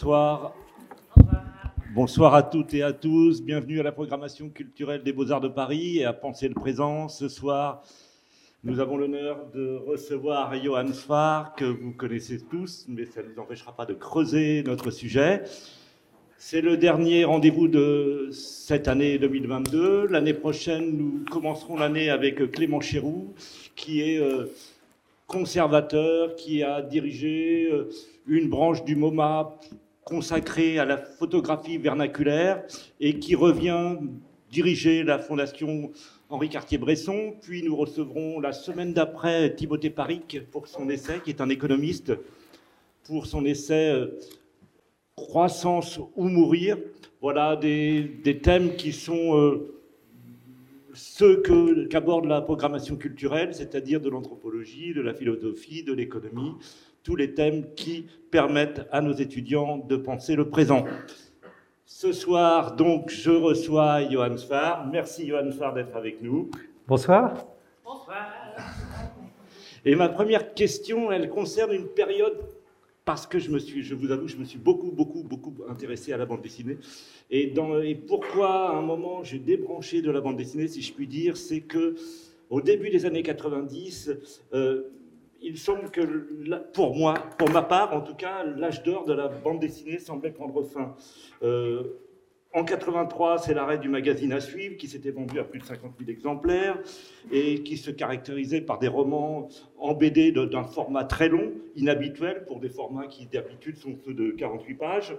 Bonsoir. À toutes et à tous. Bienvenue à la programmation culturelle des Beaux-Arts de Paris et à Penser le présent. Ce soir, nous avons l'honneur de recevoir Johan Sfar, que vous connaissez tous, mais ça ne nous empêchera pas de creuser notre sujet. C'est le dernier rendez-vous de cette année 2022. L'année prochaine, nous commencerons l'année avec Clément Chéroux, qui est euh, conservateur, qui a dirigé euh, une branche du MoMA consacrée à la photographie vernaculaire et qui revient diriger la fondation Henri Cartier-Bresson. Puis nous recevrons la semaine d'après Timothée Paric pour son essai, qui est un économiste, pour son essai euh, Croissance ou mourir. Voilà des, thèmes qui sont euh, ceux qu'aborde la programmation culturelle, c'est-à-dire de l'anthropologie, de la philosophie, de l'économie, tous les thèmes qui permettent à nos étudiants de penser le présent. Ce soir, donc, je reçois Johan Sfar. Merci, Johan Sfar, d'être avec nous. Bonsoir. Bonsoir. Et ma première question, elle concerne une période, parce que je me suis, je vous avoue, je me suis beaucoup, beaucoup, beaucoup intéressé à la bande dessinée. Et, dans, et pourquoi, à un moment, j'ai débranché de la bande dessinée, si je puis dire, c'est que au début des années 90, il semble que, pour moi, pour ma part en tout cas, l'âge d'or de la bande dessinée semblait prendre fin. Euh, en 83, c'est l'arrêt du magazine à suivre qui s'était vendu à plus de 50 000 exemplaires et qui se caractérisait par des romans en BD d'un format très long, inhabituel pour des formats qui d'habitude sont ceux de 48 pages,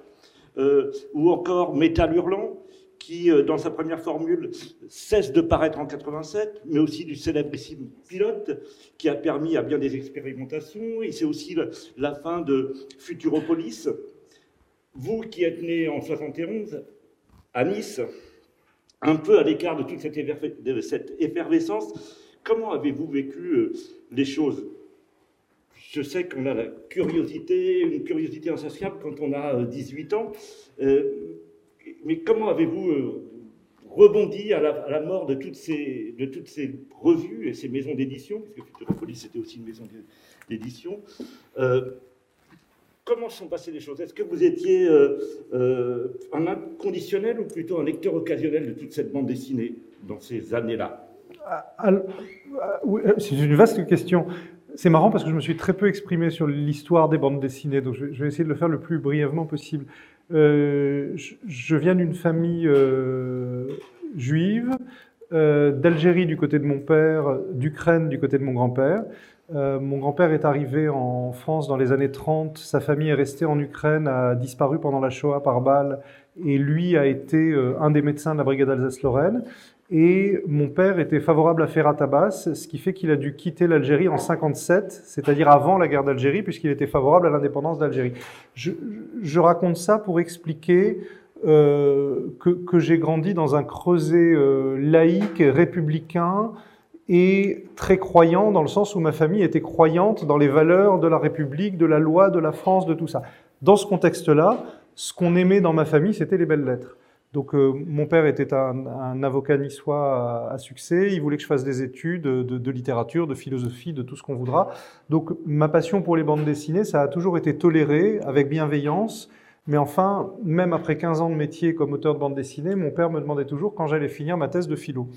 euh, ou encore Métal Hurlant, qui, euh, dans sa première formule, cesse de paraître en 87, mais aussi du célébrissime pilote, qui a permis à bien des expérimentations, et c'est aussi la fin de Futuropolis. Vous qui êtes né en 71 à Nice, un peu à l'écart de toute cette effervescence, comment avez-vous vécu euh, les choses? Je sais qu'on a la curiosité, une curiosité insatiable quand on a 18 euh, ans mais comment avez-vous euh, rebondi à la, mort de toutes, ces, de toutes ces revues et ces maisons d'édition, puisque Futuropolis c'était aussi une maison d'édition euh, Comment sont passées les choses? Est-ce que vous étiez euh, un inconditionnel ou plutôt un lecteur occasionnel de toute cette bande dessinée dans ces années-là? Ah, C'est une vaste question. C'est marrant parce que je me suis très peu exprimé sur l'histoire des bandes dessinées, donc je vais essayer de le faire le plus brièvement possible. Euh, je viens d'une famille euh, juive, euh, d'Algérie du côté de mon père, d'Ukraine du côté de mon grand-père. mon grand-père est arrivé en France dans les années 30, sa famille est restée en Ukraine, a disparu pendant la Shoah par balle, et lui a été un des médecins de la brigade Alsace-Lorraine. Et mon père était favorable à Ferrat Abbas, ce qui fait qu'il a dû quitter l'Algérie en 57, c'est-à-dire avant la guerre d'Algérie, puisqu'il était favorable à l'indépendance d'Algérie. Je, raconte ça pour expliquer euh, que, que j'ai grandi dans un creuset euh, laïque, républicain et très croyant, dans le sens où ma famille était croyante dans les valeurs de la République, de la loi, de la France, de tout ça. Dans ce contexte-là, ce qu'on aimait dans ma famille, c'était les belles lettres. Donc euh, mon père était un, avocat niçois à, succès, il voulait que je fasse des études de, littérature, de philosophie, de tout ce qu'on voudra. Donc ma passion pour les bandes dessinées, ça a toujours été toléré avec bienveillance. Mais enfin, même après 15 ans de métier comme auteur de bande dessinée, mon père me demandait toujours quand j'allais finir ma thèse de philo.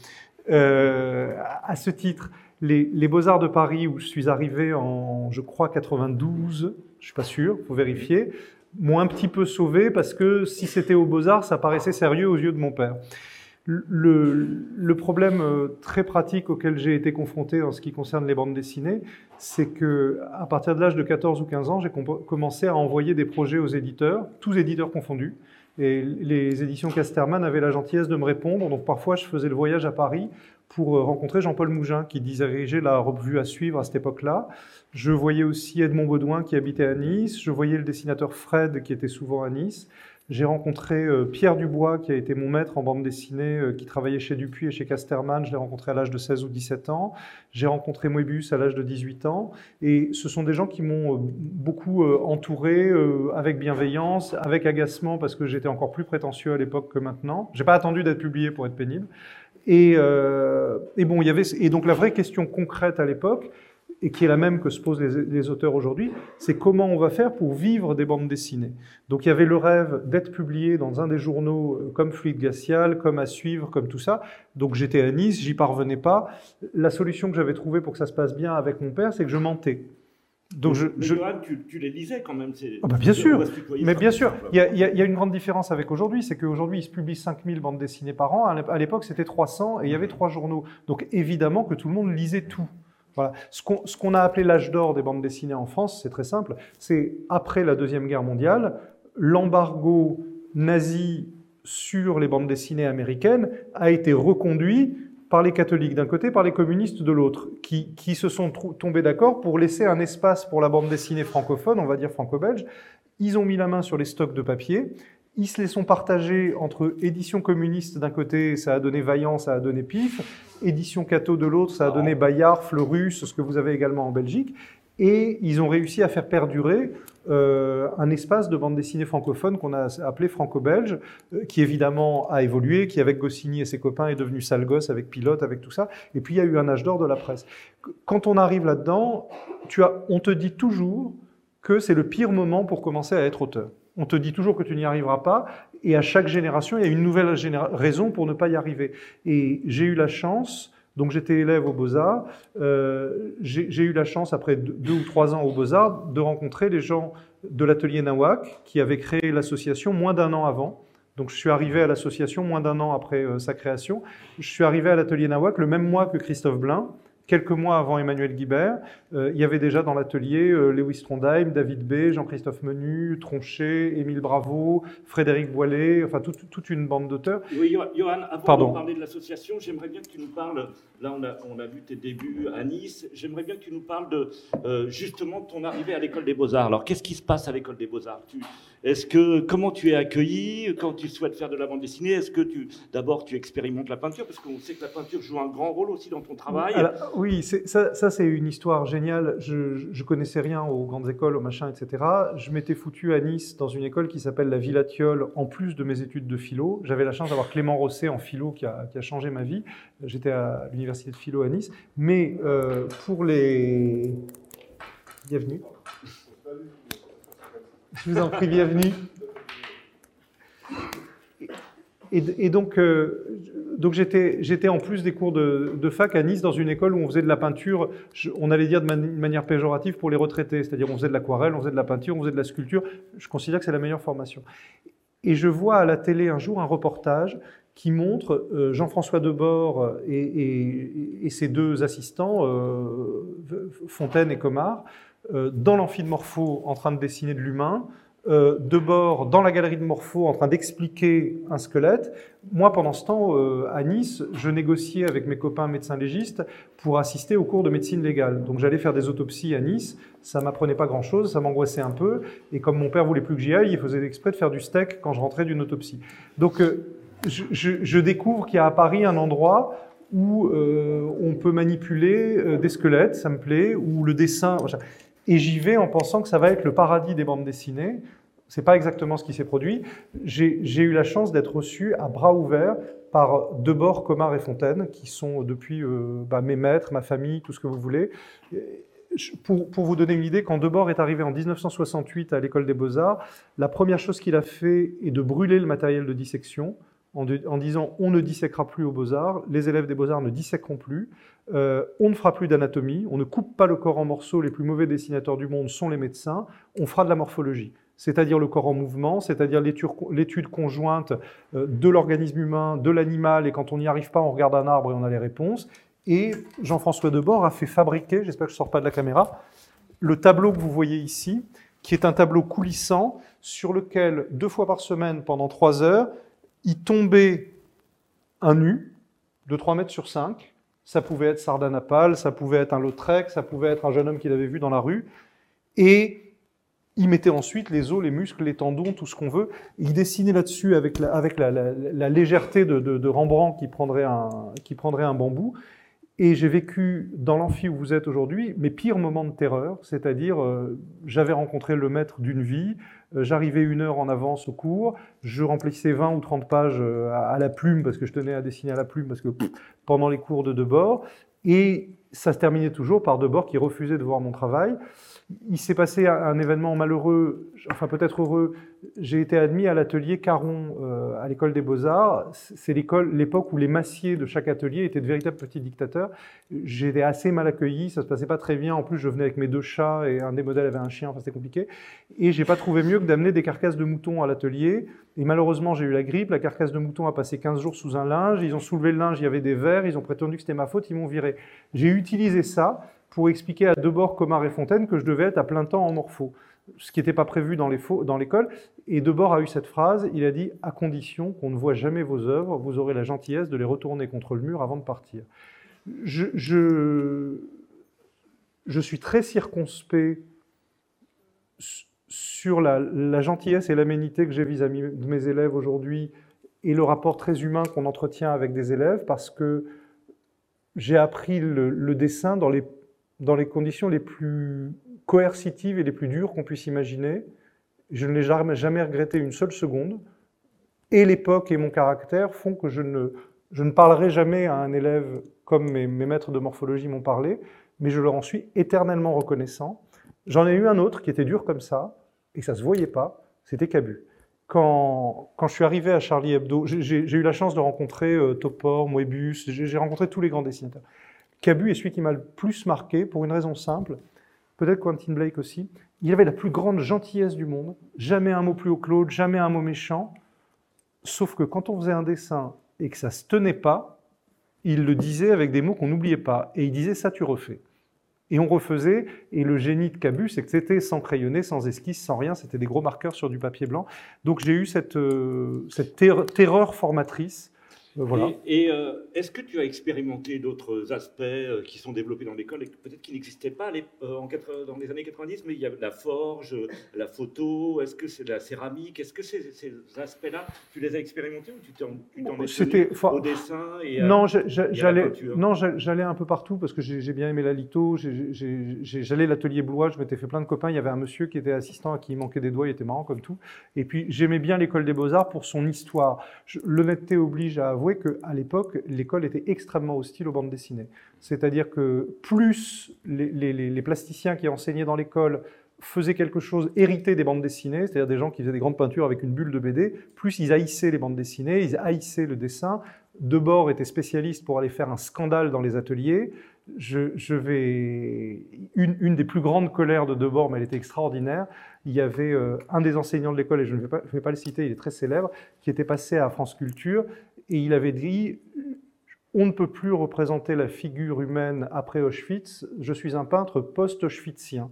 Euh, à ce titre, les, les Beaux-Arts de Paris, où je suis arrivé en, je crois, 92, je suis pas sûr, faut vérifier, m'ont un petit peu sauvé parce que si c'était aux Beaux-Arts, ça paraissait sérieux aux yeux de mon père. Le, problème euh, très pratique auquel j'ai été confronté en ce qui concerne les bandes dessinées, c'est que à partir de l'âge de 14 ou 15 ans, j'ai commencé à envoyer des projets aux éditeurs, tous éditeurs confondus. Et les éditions Casterman avaient la gentillesse de me répondre. Donc parfois, je faisais le voyage à Paris pour euh, rencontrer Jean-Paul Mougin, qui dirigeait la revue à suivre à cette époque-là. Je voyais aussi Edmond Baudouin, qui habitait à Nice. Je voyais le dessinateur Fred, qui était souvent à Nice. J'ai rencontré euh, Pierre Dubois, qui a été mon maître en bande dessinée, euh, qui travaillait chez Dupuis et chez Casterman. Je l'ai rencontré à l'âge de 16 ou 17 ans. J'ai rencontré Moebius à l'âge de 18 ans. Et ce sont des gens qui m'ont beaucoup entouré avec bienveillance, avec agacement, parce que j'étais encore plus prétentieux à l'époque que maintenant. J'ai pas attendu d'être publié pour être pénible. Et, euh, et, bon, il y avait et donc la vraie question concrète à l'époque, et qui est la même que se posent les, auteurs aujourd'hui, c'est comment on va faire pour vivre des bandes dessinées. Donc il y avait le rêve d'être publié dans un des journaux euh, comme Fluide Glacial, comme À Suivre, comme tout ça. Donc j'étais à Nice, j'y parvenais pas. La solution que j'avais trouvée pour que ça se passe bien avec mon père, c'est que je mentais. Donc je, je... tu, les lisais quand même. Ah bah bien sûr, mais bien sûr. Il y, a, il y, a, une grande différence avec aujourd'hui, c'est qu'aujourd'hui, il se publie 5000 bandes dessinées par an. À l'époque, c'était 300 et il y avait trois journaux. Donc évidemment que tout le monde lisait tout. Voilà. Ce qu'on a appelé l'âge d'or des bandes dessinées en France, c'est très simple. C'est après la Deuxième Guerre mondiale, l'embargo nazi sur les bandes dessinées américaines a été reconduit par les catholiques d'un côté, par les communistes de l'autre, qui, qui, se sont tombés d'accord pour laisser un espace pour la bande dessinée francophone, on va dire franco-belge. Ils ont mis la main sur les stocks de papier ils se les sont partagés entre édition communiste d'un côté, ça a donné Vaillant, ça a donné Pif, édition Cato de l'autre, ça a donné Bayard, Fleurus, ce que vous avez également en Belgique. Et ils ont réussi à faire perdurer euh, un espace de bande dessinée francophone qu'on a appelé franco-belge, euh, qui évidemment a évolué, qui avec Goscinny et ses copains est devenu sale gosse avec Pilote, avec tout ça. Et puis il y a eu un âge d'or de la presse. Quand on arrive là-dedans, on te dit toujours que c'est le pire moment pour commencer à être auteur. On te dit toujours que tu n'y arriveras pas, et à chaque génération, il y a une nouvelle raison pour ne pas y arriver. Et j'ai eu la chance, donc j'étais élève aux Beaux-Arts, euh, j'ai eu la chance, après deux, ou trois ans aux Beaux-Arts, de rencontrer les gens de l'atelier Nawak, qui avaient créé l'association moins d'un an avant. Donc je suis arrivé à l'association moins d'un an après euh, sa création. Je suis arrivé à l'atelier Nawak le même mois que Christophe Blain, Quelques mois avant Emmanuel Guibert, euh, il y avait déjà dans l'atelier euh, Lewis Trondheim, David B, Jean-Christophe Menu, Tronchet, Émile Bravo, Frédéric Boilet, enfin toute une bande d'auteurs. Oui, Johan, avant de parler de l'association, j'aimerais bien que tu nous parles, là on a, on a vu tes débuts à Nice, j'aimerais bien que tu nous parles de euh, justement ton arrivée à l'école des beaux-arts. Alors qu'est-ce qui se passe à l'école des beaux-arts? Est-ce que comment tu es accueilli? Quand tu souhaites faire de la bande dessinée Est-ce que tu d'abord tu expérimentes la peinture? Parce qu'on sait que la peinture joue un grand rôle aussi dans ton travail. Oui, ça, c'est une histoire géniale. Je, je connaissais rien aux grandes écoles, aux machins, etc. Je m'étais foutu à Nice dans une école qui s'appelle la Villa en plus de mes études de philo. J'avais la chance d'avoir Clément Rosset en philo qui a, qui a changé ma vie. J'étais à l'université de philo à Nice. Mais euh, pour les bienvenue. Je vous en prie, bienvenue. Et, donc, euh, donc j'étais en plus des cours de, fac à Nice dans une école où on faisait de la peinture, on allait dire de manière péjorative pour les retraités, c'est-à-dire on faisait de l'aquarelle, on faisait de la peinture, on faisait de la sculpture. Je considère que c'est la meilleure formation. Et je vois à la télé un jour un reportage qui montre euh, Jean-François Debord et, ses deux assistants, euh, Fontaine et Comard, dans l'amphi de Morpho en train de dessiner de l'humain, euh, de bord dans la galerie de Morpho en train d'expliquer un squelette. Moi, pendant ce temps, euh, à Nice, je négociais avec mes copains médecins légistes pour assister aux cours de médecine légale. Donc j'allais faire des autopsies à Nice, ça m'apprenait pas grand-chose, ça m'angoissait un peu, et comme mon père voulait plus que j'y aille, il faisait exprès de faire du steak quand je rentrais d'une autopsie. Donc je, je, découvre qu'il y a à Paris un endroit où on peut manipuler des squelettes, ça me plaît, où le dessin et j'y vais en pensant que ça va être le paradis des bandes dessinées. C'est pas exactement ce qui s'est produit. J'ai eu la chance d'être reçu à bras ouverts par Debord, Comard et Fontaine, qui sont depuis euh, bah, mes maîtres, ma famille, tout ce que vous voulez. Pour, vous donner une idée, quand Debord est arrivé en 1968 à l'école des beaux-arts, la première chose qu'il a fait est de brûler le matériel de dissection en, en disant on ne disséquera plus aux beaux-arts, les élèves des beaux-arts ne disséqueront plus. Euh, on ne fera plus d'anatomie, on ne coupe pas le corps en morceaux, les plus mauvais dessinateurs du monde sont les médecins, on fera de la morphologie, c'est-à-dire le corps en mouvement, c'est-à-dire l'étude conjointe euh, de l'organisme humain, de l'animal, et quand on n'y arrive pas, on regarde un arbre et on a les réponses. Et Jean-François Debord a fait fabriquer, j'espère que je ne sors pas de la caméra, le tableau que vous voyez ici, qui est un tableau coulissant sur lequel, deux fois par semaine, pendant trois heures, il tombait un nu de 3 mètres sur 5, ça pouvait être Sardanapale, ça pouvait être un Lautrec, ça pouvait être un jeune homme qu'il avait vu dans la rue. Et il mettait ensuite les os, les muscles, les tendons, tout ce qu'on veut. Il dessinait là-dessus avec la, légèreté de, Rembrandt qui prendrait, un, qui prendrait un bambou. Et j'ai vécu dans l'amphi où vous êtes aujourd'hui mes pires moments de terreur, c'est-à-dire euh, j'avais rencontré le maître d'une vie, euh, j'arrivais une heure en avance au cours, je remplissais 20 ou 30 pages euh, à, la plume parce que je tenais à dessiner à la plume parce que pendant les cours de debord, et ça se terminait toujours par Debord qui refusait de voir mon travail. Il s'est passé un événement malheureux, enfin peut-être heureux. J'ai été admis à l'atelier Caron euh, à l'école des beaux-arts. C'est l'époque où les massiers de chaque atelier étaient de véritables petits dictateurs. Été assez mal accueilli, ça se passait pas très bien. En plus, je venais avec mes deux chats et un des modèles avait un chien, enfin c'était compliqué. Et j'ai pas trouvé mieux que d'amener des carcasses de moutons à l'atelier. Et malheureusement, j'ai eu la grippe. La carcasse de mouton a passé 15 jours sous un linge. Ils ont soulevé le linge, il y avait des vers. Ils ont prétendu que c'était ma faute, ils m'ont viré. J'ai utilisé ça pour expliquer à Debord, Comar et Fontaine que je devais être à plein temps en morpho, ce qui n'était pas prévu dans l'école. Et Debord a eu cette phrase, il a dit « à condition qu'on ne voit jamais vos œuvres, vous aurez la gentillesse de les retourner contre le mur avant de partir ». Je, suis très circonspect sur la, la gentillesse et l'aménité que j'ai vis-à-vis de mes élèves aujourd'hui et le rapport très humain qu'on entretient avec des élèves parce que j'ai appris le, dessin dans les, dans les conditions les plus coercitives et les plus dures qu'on puisse imaginer. Je ne l'ai jamais, regretté une seule seconde. Et l'époque et mon caractère font que je ne, je ne parlerai jamais à un élève comme mes, mes maîtres de morphologie m'ont parlé, mais je leur en suis éternellement reconnaissant. J'en ai eu un autre qui était dur comme ça, et ça ne se voyait pas, c'était Cabu quand, quand, je suis arrivé à Charlie Hebdo, j'ai eu la chance de rencontrer euh, Topor, Moebius, j'ai rencontré tous les grands dessinateurs. Cabu est celui qui m'a le plus marqué pour une raison simple, peut-être Quentin Blake aussi. Il avait la plus grande gentillesse du monde, jamais un mot plus haut Claude, jamais un mot méchant, sauf que quand on faisait un dessin et que ça se tenait pas, il le disait avec des mots qu'on n'oubliait pas, et il disait ça tu refais. Et on refaisait, et le génie de Cabu, c'est que c'était sans crayonner, sans esquisse, sans rien, c'était des gros marqueurs sur du papier blanc. Donc j'ai eu cette, euh, cette terreur formatrice euh, et, euh, est-ce que tu as expérimenté d'autres aspects euh, qui sont développés dans l'école et peut-être qui n'existaient pas les, en, dans les années 90, mais il y a la forge, la photo, est-ce que c'est la céramique Est-ce que ces, ces aspects-là, tu les as expérimentés ou tu t'en es au dessin et Non, j'allais non, j'allais un peu partout parce que j'ai bien aimé la litho, j'allais l'atelier Blois, je m'étais fait plein de copains, il y avait un monsieur qui était assistant à qui il manquait des doigts, il était marrant comme tout. Et puis j'aimais bien l'école des beaux-arts pour son histoire. L'honnêteté oblige à avouer qu'à l'époque, l'école était extrêmement hostile aux bandes dessinées. C'est-à-dire que plus les, plasticiens qui enseignaient dans l'école faisaient quelque chose hérité des bandes dessinées, c'est-à-dire des gens qui faisaient des grandes peintures avec une bulle de BD, plus ils haïssaient les bandes dessinées, ils haïssaient le dessin. Debord était spécialiste pour aller faire un scandale dans les ateliers. Je, vais une, des plus grandes colères de Debord, mais elle était extraordinaire. Il y avait euh, un des enseignants de l'école, et je ne vais pas, le citer, il est très célèbre, qui était passé à France Culture et il avait dit on ne peut plus représenter la figure humaine après Auschwitz, je suis un peintre post-auschwitzien.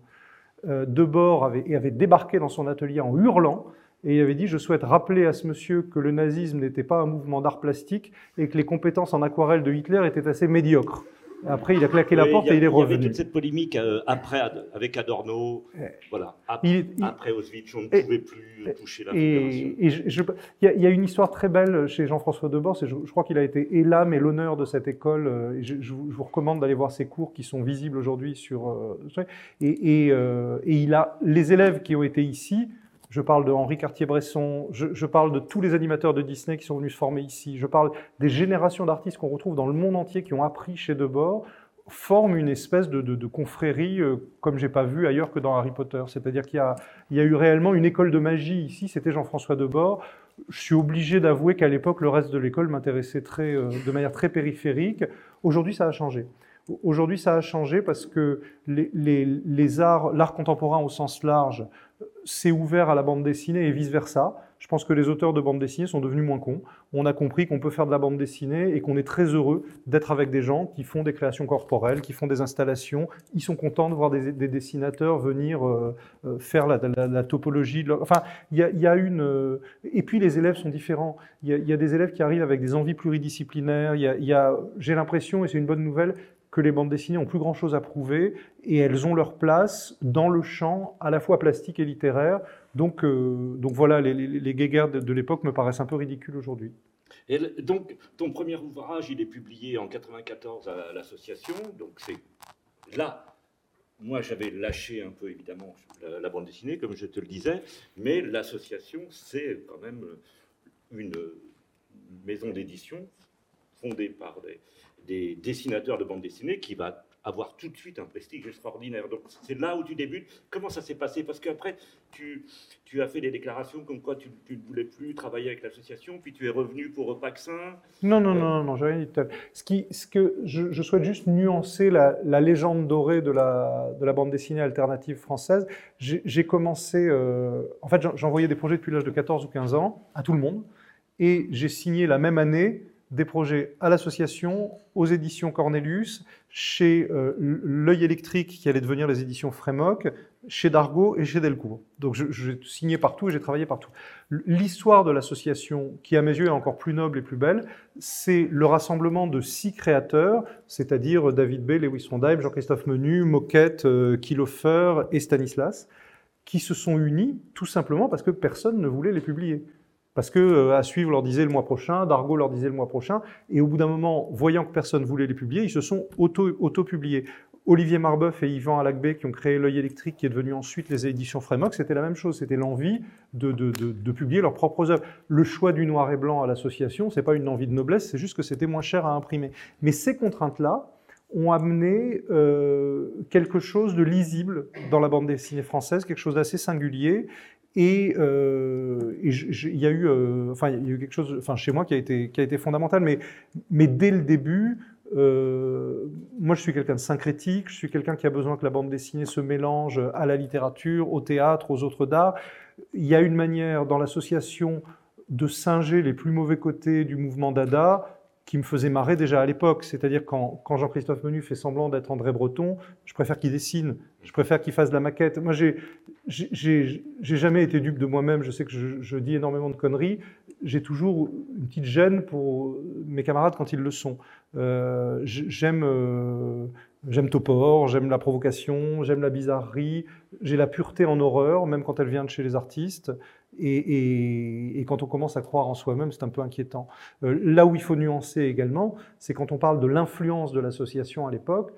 Euh, Debord avait, avait débarqué dans son atelier en hurlant, et il avait dit, je souhaite rappeler à ce monsieur que le nazisme n'était pas un mouvement d'art plastique et que les compétences en aquarelle de Hitler étaient assez médiocres. Après, il a claqué la porte et il est revenu. Il y avait toute cette polémique euh, après, avec Adorno. Voilà. Après, Auschwitz, on ne pouvait plus toucher la et, et il, y a, une histoire très belle chez Jean-François Debord. Je, je crois qu'il a été et l'âme et l'honneur de cette école. Euh, et je, vous recommande d'aller voir ses cours qui sont visibles aujourd'hui sur. Euh, et, et, il a les élèves qui ont été ici je parle de Henri Cartier-Bresson, je, parle de tous les animateurs de Disney qui sont venus se former ici, je parle des générations d'artistes qu'on retrouve dans le monde entier qui ont appris chez Debord, forment une espèce de, confrérie euh, comme j'ai pas vu ailleurs que dans Harry Potter. C'est-à-dire qu'il y, a eu réellement une école de magie ici, c'était Jean-François Debord. Je suis obligé d'avouer qu'à l'époque, le reste de l'école m'intéressait euh, de manière très périphérique. Aujourd'hui, ça a changé. Aujourd'hui, ça a changé parce que les arts, l'art contemporain au sens large, s'est ouvert à la bande dessinée et vice-versa. Je pense que les auteurs de bande dessinée sont devenus moins cons. On a compris qu'on peut faire de la bande dessinée et qu'on est très heureux d'être avec des gens qui font des créations corporelles, qui font des installations. Ils sont contents de voir des, dessinateurs venir euh, euh, faire la, topologie. Enfin, il y a, une... Euh, et puis les élèves sont différents. Il y, a, des élèves qui arrivent avec des envies pluridisciplinaires. Y a, j'ai l'impression, et c'est une bonne nouvelle, que les bandes dessinées ont plus grand-chose à prouver et elles ont leur place dans le champ à la fois plastique et littéraire. Donc, euh, donc voilà, les, les, guéguerres de, l'époque me paraissent un peu ridicules aujourd'hui. Et donc, ton premier ouvrage, il est publié en 94 à l'association. Donc, c'est là. Moi, j'avais lâché un peu, évidemment, la, bande dessinée, comme je te le disais, mais l'association, c'est quand même une maison d'édition fondée par des, des dessinateurs de bande dessinée qui va avoir tout de suite un prestige extraordinaire. Donc c'est là où tu débutes. Comment ça s'est passé? Parce qu'après, tu, tu as fait des déclarations comme quoi tu, ne voulais plus travailler avec l'association, puis tu es revenu pour Paxin. Non, non, non, non, j'ai rien dit tout à Ce, qui, ce que je, souhaite juste nuancer la, légende dorée de la, de la bande dessinée alternative française. J'ai commencé, euh, en fait, j'envoyais des projets depuis l'âge de 14 ou 15 ans à tout le monde, et j'ai signé la même année des projets à l'association, aux éditions Cornelius, chez euh, L'œil électrique qui allait devenir les éditions Frémoc, chez Dargaud et chez Delcourt. Donc j'ai signé partout et j'ai travaillé partout. L'histoire de l'association, qui à mes yeux est encore plus noble et plus belle, c'est le rassemblement de six créateurs, c'est-à-dire David B, Lewis Sondheim, Jean-Christophe Menu, Moquette, euh, Kilofer et Stanislas, qui se sont unis tout simplement parce que personne ne voulait les publier. Parce que euh, à suivre leur disait le mois prochain, Dargo leur disait le mois prochain, et au bout d'un moment, voyant que personne voulait les publier, ils se sont auto-publiés. Olivier Marbeuf et Yvan Alacbé qui ont créé L'œil électrique, qui est devenu ensuite les éditions Frémox, c'était la même chose, c'était l'envie de, de, publier leurs propres œuvres. Le choix du noir et blanc à l'association, c'est pas une envie de noblesse, c'est juste que c'était moins cher à imprimer. Mais ces contraintes-là ont amené euh, quelque chose de lisible dans la bande dessinée française, quelque chose d'assez singulier, et, euh, il y a eu, euh, enfin, y a eu quelque chose, enfin, chez moi qui a été, qui a été fondamental, mais, mais dès le début, euh, moi, je suis quelqu'un de syncrétique, je suis quelqu'un qui a besoin que la bande dessinée se mélange à la littérature, au théâtre, aux autres d'art. Il y a une manière dans l'association de singer les plus mauvais côtés du mouvement Dada qui me faisait marrer déjà à l'époque. C'est-à-dire quand, quand Jean-Christophe Menu fait semblant d'être André Breton, je préfère qu'il dessine, je préfère qu'il fasse de la maquette. Moi, j'ai, jamais été dupe de moi-même. Je sais que je, dis énormément de conneries. J'ai toujours une petite gêne pour mes camarades quand ils le sont. Euh, j'aime, euh, j'aime Topor, j'aime la provocation, j'aime la bizarrerie. J'ai la pureté en horreur, même quand elle vient de chez les artistes. Et, quand on commence à croire en soi-même, c'est un peu inquiétant. Euh, là où il faut nuancer également, c'est quand on parle de l'influence de l'association à l'époque,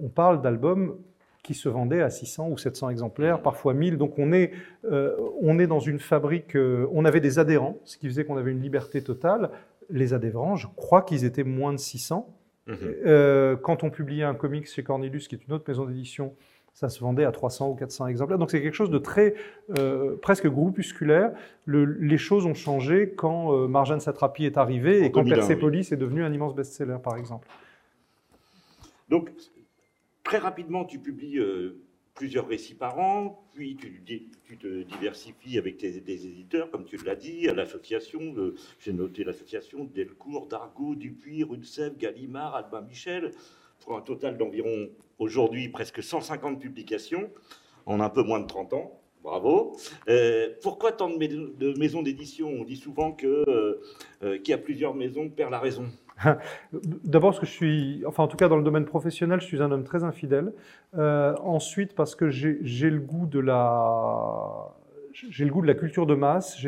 on parle d'albums qui se vendaient à 600 ou 700 exemplaires, parfois 1000. Donc on est, euh, on est dans une fabrique, euh, on avait des adhérents, ce qui faisait qu'on avait une liberté totale. Les adhérents, je crois qu'ils étaient moins de 600. Mmh. quand on publiait un comics chez Cornelius, qui est une autre maison d'édition, ça se vendait à 300 ou 400 exemplaires. Donc c'est quelque chose de très euh, presque groupusculaire. les choses ont changé quand euh, Marjane Satrapi est arrivé et quand Persepolis est devenu un immense best-seller, par exemple. Donc très rapidement, tu publies euh, plusieurs récits par an, puis tu, tu te diversifies avec tes, éditeurs, comme tu l'as dit, à l'association. J'ai noté l'association Delcourt, Dargaud, Dupuis, Rudsève, Gallimard, Albin Michel, pour un total d'environ aujourd'hui presque 150 publications en un peu moins de 30 ans. Bravo. Euh, pourquoi tant de, maisons d'édition? On dit souvent que euh, euh, qui a plusieurs maisons perd la raison. D'abord parce que je suis, enfin en tout cas dans le domaine professionnel, je suis un homme très infidèle. ensuite parce que j'ai le goût de la, j'ai le goût de la culture de masse.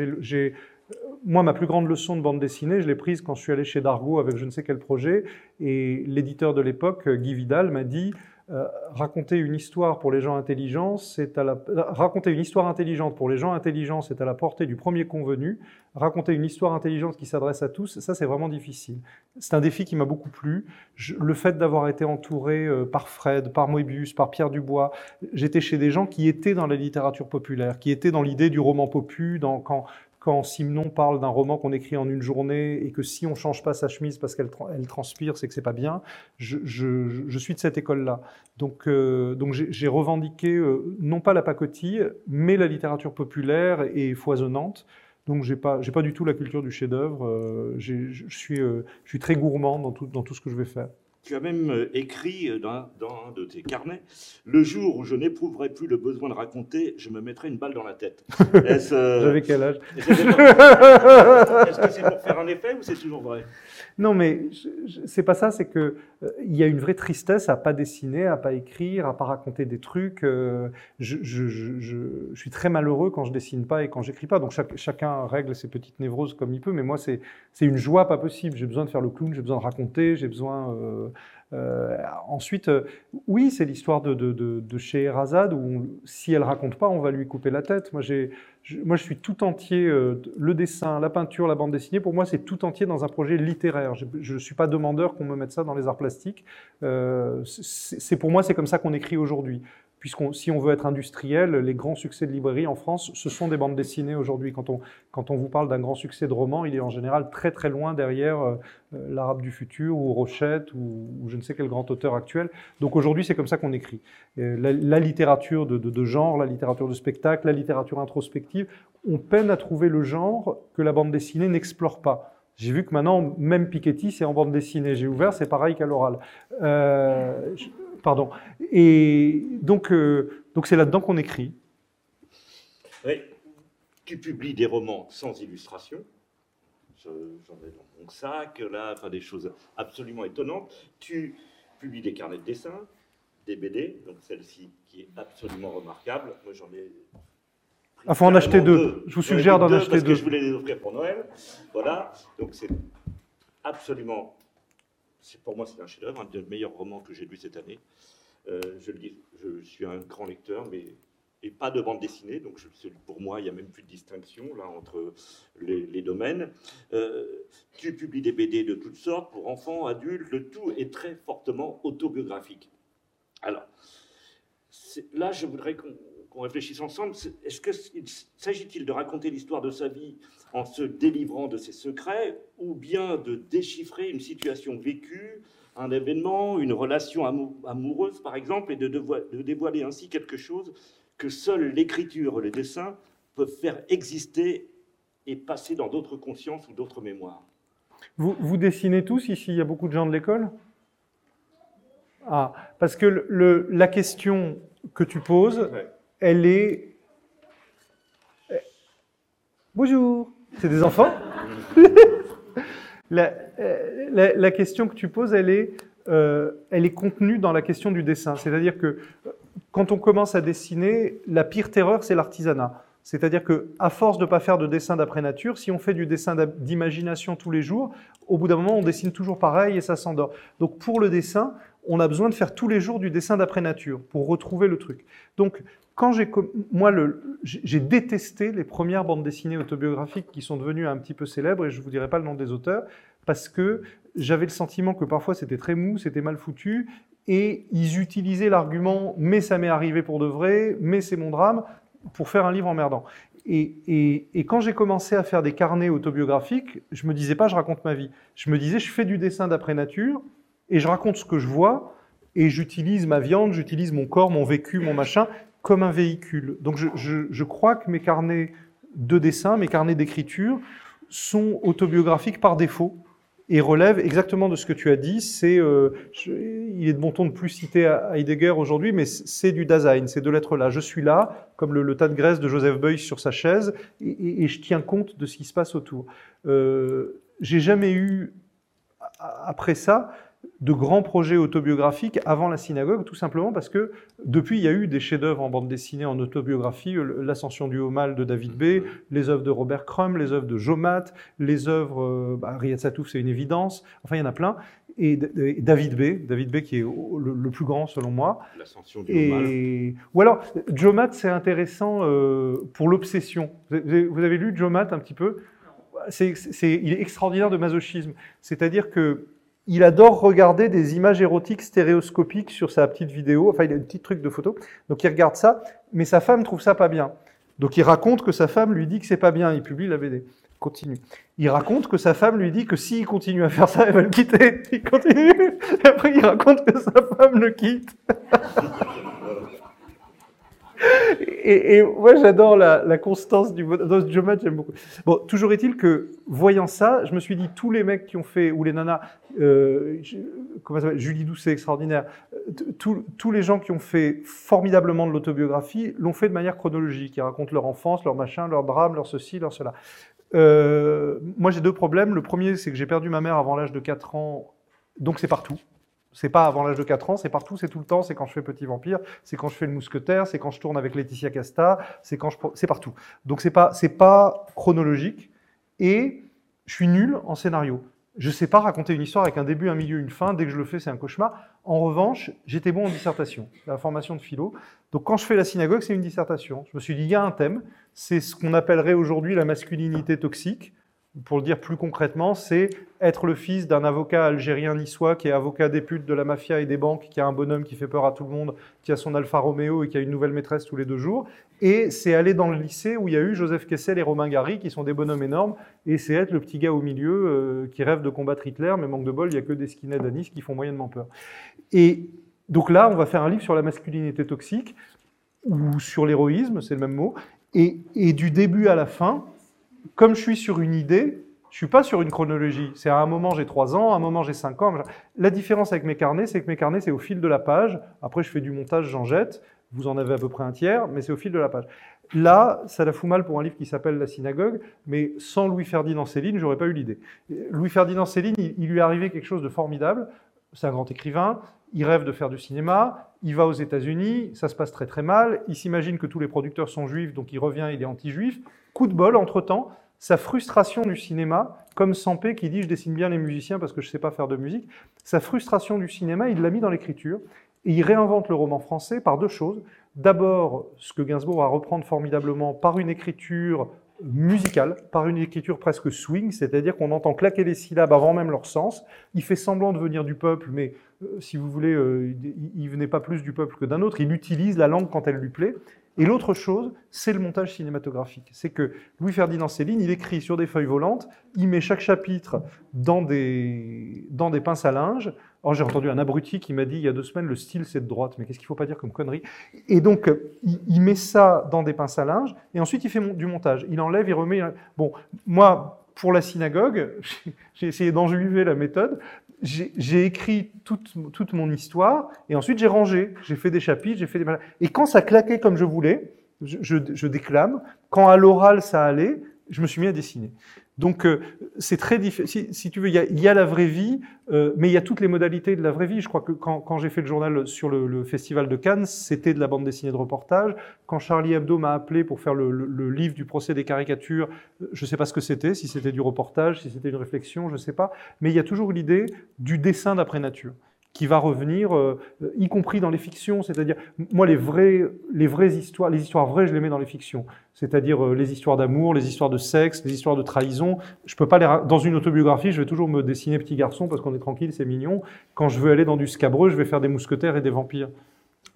Moi, ma plus grande leçon de bande dessinée, je l'ai prise quand je suis allé chez Dargo avec je ne sais quel projet, et l'éditeur de l'époque, Guy Vidal, m'a dit euh, raconter une histoire pour les gens intelligents, c'est à raconter une histoire intelligente pour les gens intelligents, c'est à la portée du premier convenu. Raconter une histoire intelligente qui s'adresse à tous, ça c'est vraiment difficile. C'est un défi qui m'a beaucoup plu. le fait d'avoir été entouré euh, par Fred, par Moebius, par Pierre Dubois, j'étais chez des gens qui étaient dans la littérature populaire, qui étaient dans l'idée du roman popu, dans, quand, quand Simon parle d'un roman qu'on écrit en une journée et que si on change pas sa chemise parce qu'elle elle transpire, c'est que c'est pas bien. Je, je, suis de cette école-là. Donc, euh, donc j'ai revendiqué euh, non pas la pacotille, mais la littérature populaire et foisonnante. Donc j'ai pas, pas du tout la culture du chef-d'œuvre. Euh, je suis, suis très gourmand dans tout, dans tout ce que je vais faire. Tu as même euh, écrit euh, dans, dans, un de tes carnets Le jour où je n'éprouverai plus le besoin de raconter, je me mettrai une balle dans la tête. Euh, J'avais quel âge Est-ce que c'est pour faire un effet ou c'est toujours vrai? Non, mais c'est pas ça. C'est que il y a une vraie tristesse à pas dessiner, à pas écrire, à pas raconter des trucs. Je, je suis très malheureux quand je dessine pas et quand j'écris pas. Donc chacun règle ses petites névroses comme il peut. Mais moi, c'est une joie pas possible. J'ai besoin de faire le clown, j'ai besoin de raconter, j'ai besoin Euh, ensuite, euh, oui, c'est l'histoire de, de, de, où si elle raconte pas, on va lui couper la tête. Moi, je, moi, je suis tout entier, euh, le dessin, la peinture, la bande dessinée. Pour moi, c'est tout entier dans un projet littéraire. Je ne suis pas demandeur qu'on me mette ça dans les arts plastiques. Euh, c'est pour moi, c'est comme ça qu'on écrit aujourd'hui puisqu'on, si on veut être industriel, les grands succès de librairie en France, ce sont des bandes dessinées aujourd'hui. Quand on, quand on vous parle d'un grand succès de roman, il est en général très très loin derrière euh, l'Arabe du futur ou Rochette ou, je ne sais quel grand auteur actuel. Donc aujourd'hui, c'est comme ça qu'on écrit. La, la, littérature de, genre, la littérature de spectacle, la littérature introspective, on peine à trouver le genre que la bande dessinée n'explore pas. J'ai vu que maintenant, même Piketty, c'est en bande dessinée. J'ai ouvert, c'est pareil qu'à l'oral. Euh, pardon. Et donc, euh, donc c'est là-dedans qu'on écrit. Oui. Tu publies des romans sans illustration. J'en ai dans mon sac, là, enfin des choses absolument étonnantes. Tu publies des carnets de dessin, des BD, donc celle-ci qui est absolument remarquable. Moi, j'en ai il ah, faut en acheter deux. deux. Je vous suggère d'en acheter parce deux. Que je voulais les offrir pour Noël. Voilà. Donc c'est absolument. Pour moi, c'est un chef-d'œuvre, un des meilleurs romans que j'ai lu cette année. Euh, je le dis, je suis un grand lecteur, mais pas de bande dessinée. Donc je, pour moi, il n'y a même plus de distinction là entre les, domaines. Euh, tu publies des BD de toutes sortes pour enfants, adultes. Le tout est très fortement autobiographique. Alors là, je voudrais qu'on qu'on réfléchisse ensemble. Est-ce que s'agit-il de raconter l'histoire de sa vie en se délivrant de ses secrets, ou bien de déchiffrer une situation vécue, un événement, une relation amoureuse, par exemple, et de, de dévoiler ainsi quelque chose que seule l'écriture, le dessin peuvent faire exister et passer dans d'autres consciences ou d'autres mémoires. Vous, vous, dessinez tous ici Il y a beaucoup de gens de l'école? Ah, parce que le, la question que tu poses, ouais. elle est... Bonjour, c'est des enfants la, la, la, question que tu poses, elle est, euh, elle est contenue dans la question du dessin. C'est-à-dire que quand on commence à dessiner, la pire terreur, c'est l'artisanat. C'est-à-dire que, à force de ne pas faire de dessin d'après nature, si on fait du dessin d'imagination tous les jours, au bout d'un moment, on dessine toujours pareil et ça s'endort. Donc, pour le dessin, on a besoin de faire tous les jours du dessin d'après nature pour retrouver le truc. Donc, quand j'ai, moi, j'ai détesté les premières bandes dessinées autobiographiques qui sont devenues un petit peu célèbres, et je vous dirai pas le nom des auteurs, parce que j'avais le sentiment que parfois c'était très mou, c'était mal foutu, et ils utilisaient l'argument « mais ça m'est arrivé pour de vrai, mais c'est mon drame » pour faire un livre emmerdant. Et, et, et quand j'ai commencé à faire des carnets autobiographiques, je me disais pas je raconte ma vie, je me disais je fais du dessin d'après nature, et je raconte ce que je vois, et j'utilise ma viande, j'utilise mon corps, mon vécu, mon machin, comme un véhicule. Donc je, crois que mes carnets de dessin, mes carnets d'écriture sont autobiographiques par défaut et relèvent exactement de ce que tu as dit. C'est, euh, il est de bon ton de plus citer Heidegger aujourd'hui, mais c'est du Dasein, c'est de l'être là. Je suis là, comme le, tas de graisse de Joseph Beuys sur sa chaise, et, je tiens compte de ce qui se passe autour. Euh, J'ai jamais eu, après ça, de grands projets autobiographiques avant la synagogue, tout simplement parce que depuis, il y a eu des chefs-d'œuvre en bande dessinée, en autobiographie, L'Ascension du haut mal de David B., les œuvres de Robert Crumb, les œuvres de Jomat, les œuvres, euh, bah, Riyad Satouf, c'est une évidence, enfin, il y en a plein. Et, et David B., David B. qui est le, le plus grand selon moi. L'Ascension du haut mal. Ou alors, Jomat, c'est intéressant euh, pour l'obsession. Vous, vous avez lu Jomat un petit peu? C'est, il est extraordinaire de masochisme. C'est-à-dire que il adore regarder des images érotiques stéréoscopiques sur sa petite vidéo. Enfin, il a un petit truc de photo. Donc, il regarde ça, mais sa femme trouve ça pas bien. Donc, il raconte que sa femme lui dit que c'est pas bien. Il publie la BD. Continue. Il raconte que sa femme lui dit que s'il continue à faire ça, elle va le quitter. Il continue. Et après, il raconte que sa femme le quitte. Et, moi, j'adore la, constance du dans ce Jomat, j'aime beaucoup. Bon, toujours est-il que, voyant ça, je me suis dit, tous les mecs qui ont fait, ou les nanas, euh, comment ça Julie Doucet, extraordinaire, tous les gens qui ont fait formidablement de l'autobiographie l'ont fait de manière chronologique. Ils racontent leur enfance, leur machin, leur drame, leur ceci, leur cela. Euh, moi, j'ai deux problèmes. Le premier, c'est que j'ai perdu ma mère avant l'âge de 4 ans, donc c'est partout. C'est pas avant l'âge de 4 ans, c'est partout, c'est tout le temps, c'est quand je fais Petit Vampire, c'est quand je fais Le Mousquetaire, c'est quand je tourne avec Laetitia Casta, c'est quand je c'est partout. Donc c'est pas c'est pas chronologique et je suis nul en scénario. Je sais pas raconter une histoire avec un début, un milieu, une fin. Dès que je le fais, c'est un cauchemar. En revanche, j'étais bon en dissertation, la formation de philo. Donc quand je fais la synagogue, c'est une dissertation. Je me suis dit, il y a un thème, c'est ce qu'on appellerait aujourd'hui la masculinité toxique. Pour le dire plus concrètement, c'est être le fils d'un avocat algérien niçois qui est avocat des putes de la mafia et des banques, qui a un bonhomme qui fait peur à tout le monde, qui a son Alfa Romeo et qui a une nouvelle maîtresse tous les deux jours. Et c'est aller dans le lycée où il y a eu Joseph Kessel et Romain Gary, qui sont des bonhommes énormes, et c'est être le petit gars au milieu euh, qui rêve de combattre Hitler, mais manque de bol, il n'y a que des skinheads à Nice qui font moyennement peur. Et donc là, on va faire un livre sur la masculinité toxique, ou sur l'héroïsme, c'est le même mot, et, et du début à la fin, comme je suis sur une idée, je suis pas sur une chronologie. C'est à un moment j'ai 3 ans, à un moment j'ai 5 ans. La différence avec mes carnets, c'est que mes carnets, c'est au fil de la page. Après, je fais du montage, j'en jette. Vous en avez à peu près un tiers, mais c'est au fil de la page. Là, ça la fout mal pour un livre qui s'appelle La synagogue, mais sans Louis-Ferdinand Céline, j'aurais pas eu l'idée. Louis-Ferdinand Céline, il, lui est arrivé quelque chose de formidable. C'est un grand écrivain, il rêve de faire du cinéma, il va aux États-Unis, ça se passe très très mal, il s'imagine que tous les producteurs sont juifs, donc il revient, il est anti-juif. Coup de bol, entre-temps, sa frustration du cinéma, comme Sampé qui dit je dessine bien les musiciens parce que je ne sais pas faire de musique, sa frustration du cinéma, il l'a mis dans l'écriture et il réinvente le roman français par deux choses. D'abord, ce que Gainsbourg va reprendre formidablement par une écriture musicale, par une écriture presque swing, c'est-à-dire qu'on entend claquer les syllabes avant même leur sens. Il fait semblant de venir du peuple, mais euh, si vous voulez, euh, il venait pas plus du peuple que d'un autre. Il utilise la langue quand elle lui plaît. Et l'autre chose, c'est le montage cinématographique. C'est que Louis-Ferdinand Céline, il écrit sur des feuilles volantes, il met chaque chapitre dans des, dans des pinces à linge. Alors j'ai entendu un abruti qui m'a dit il y a deux semaines, le style c'est de droite, mais qu'est-ce qu'il faut pas dire comme connerie? Et donc, il, met ça dans des pinces à linge, et ensuite il fait du montage. Il enlève, il remet... Bon, moi, pour la synagogue, j'ai essayé d'enjuiver la méthode, j'ai écrit toute, toute, mon histoire et ensuite j'ai rangé. J'ai fait des chapitres, j'ai fait des. Et quand ça claquait comme je voulais, je, je, je déclame. Quand à l'oral ça allait, je me suis mis à dessiner. Donc euh, c'est très difficile. Si, tu veux, il y, a, y, a, la vraie vie, euh, mais il y a toutes les modalités de la vraie vie. Je crois que quand, j'ai fait le journal sur le, festival de Cannes, c'était de la bande dessinée de reportage. Quand Charlie Hebdo m'a appelé pour faire le, le, livre du procès des caricatures, je ne sais pas ce que c'était, si c'était du reportage, si c'était une réflexion, je ne sais pas. Mais il y a toujours l'idée du dessin d'après nature qui va revenir, euh, y compris dans les fictions. C'est-à-dire, moi, les vraies, les vraies histoires, les histoires vraies, je les mets dans les fictions. C'est-à-dire euh, les histoires d'amour, les histoires de sexe, les histoires de trahison. Je peux pas les dans une autobiographie, je vais toujours me dessiner petit garçon parce qu'on est tranquille, c'est mignon. Quand je veux aller dans du scabreux, je vais faire des mousquetaires et des vampires.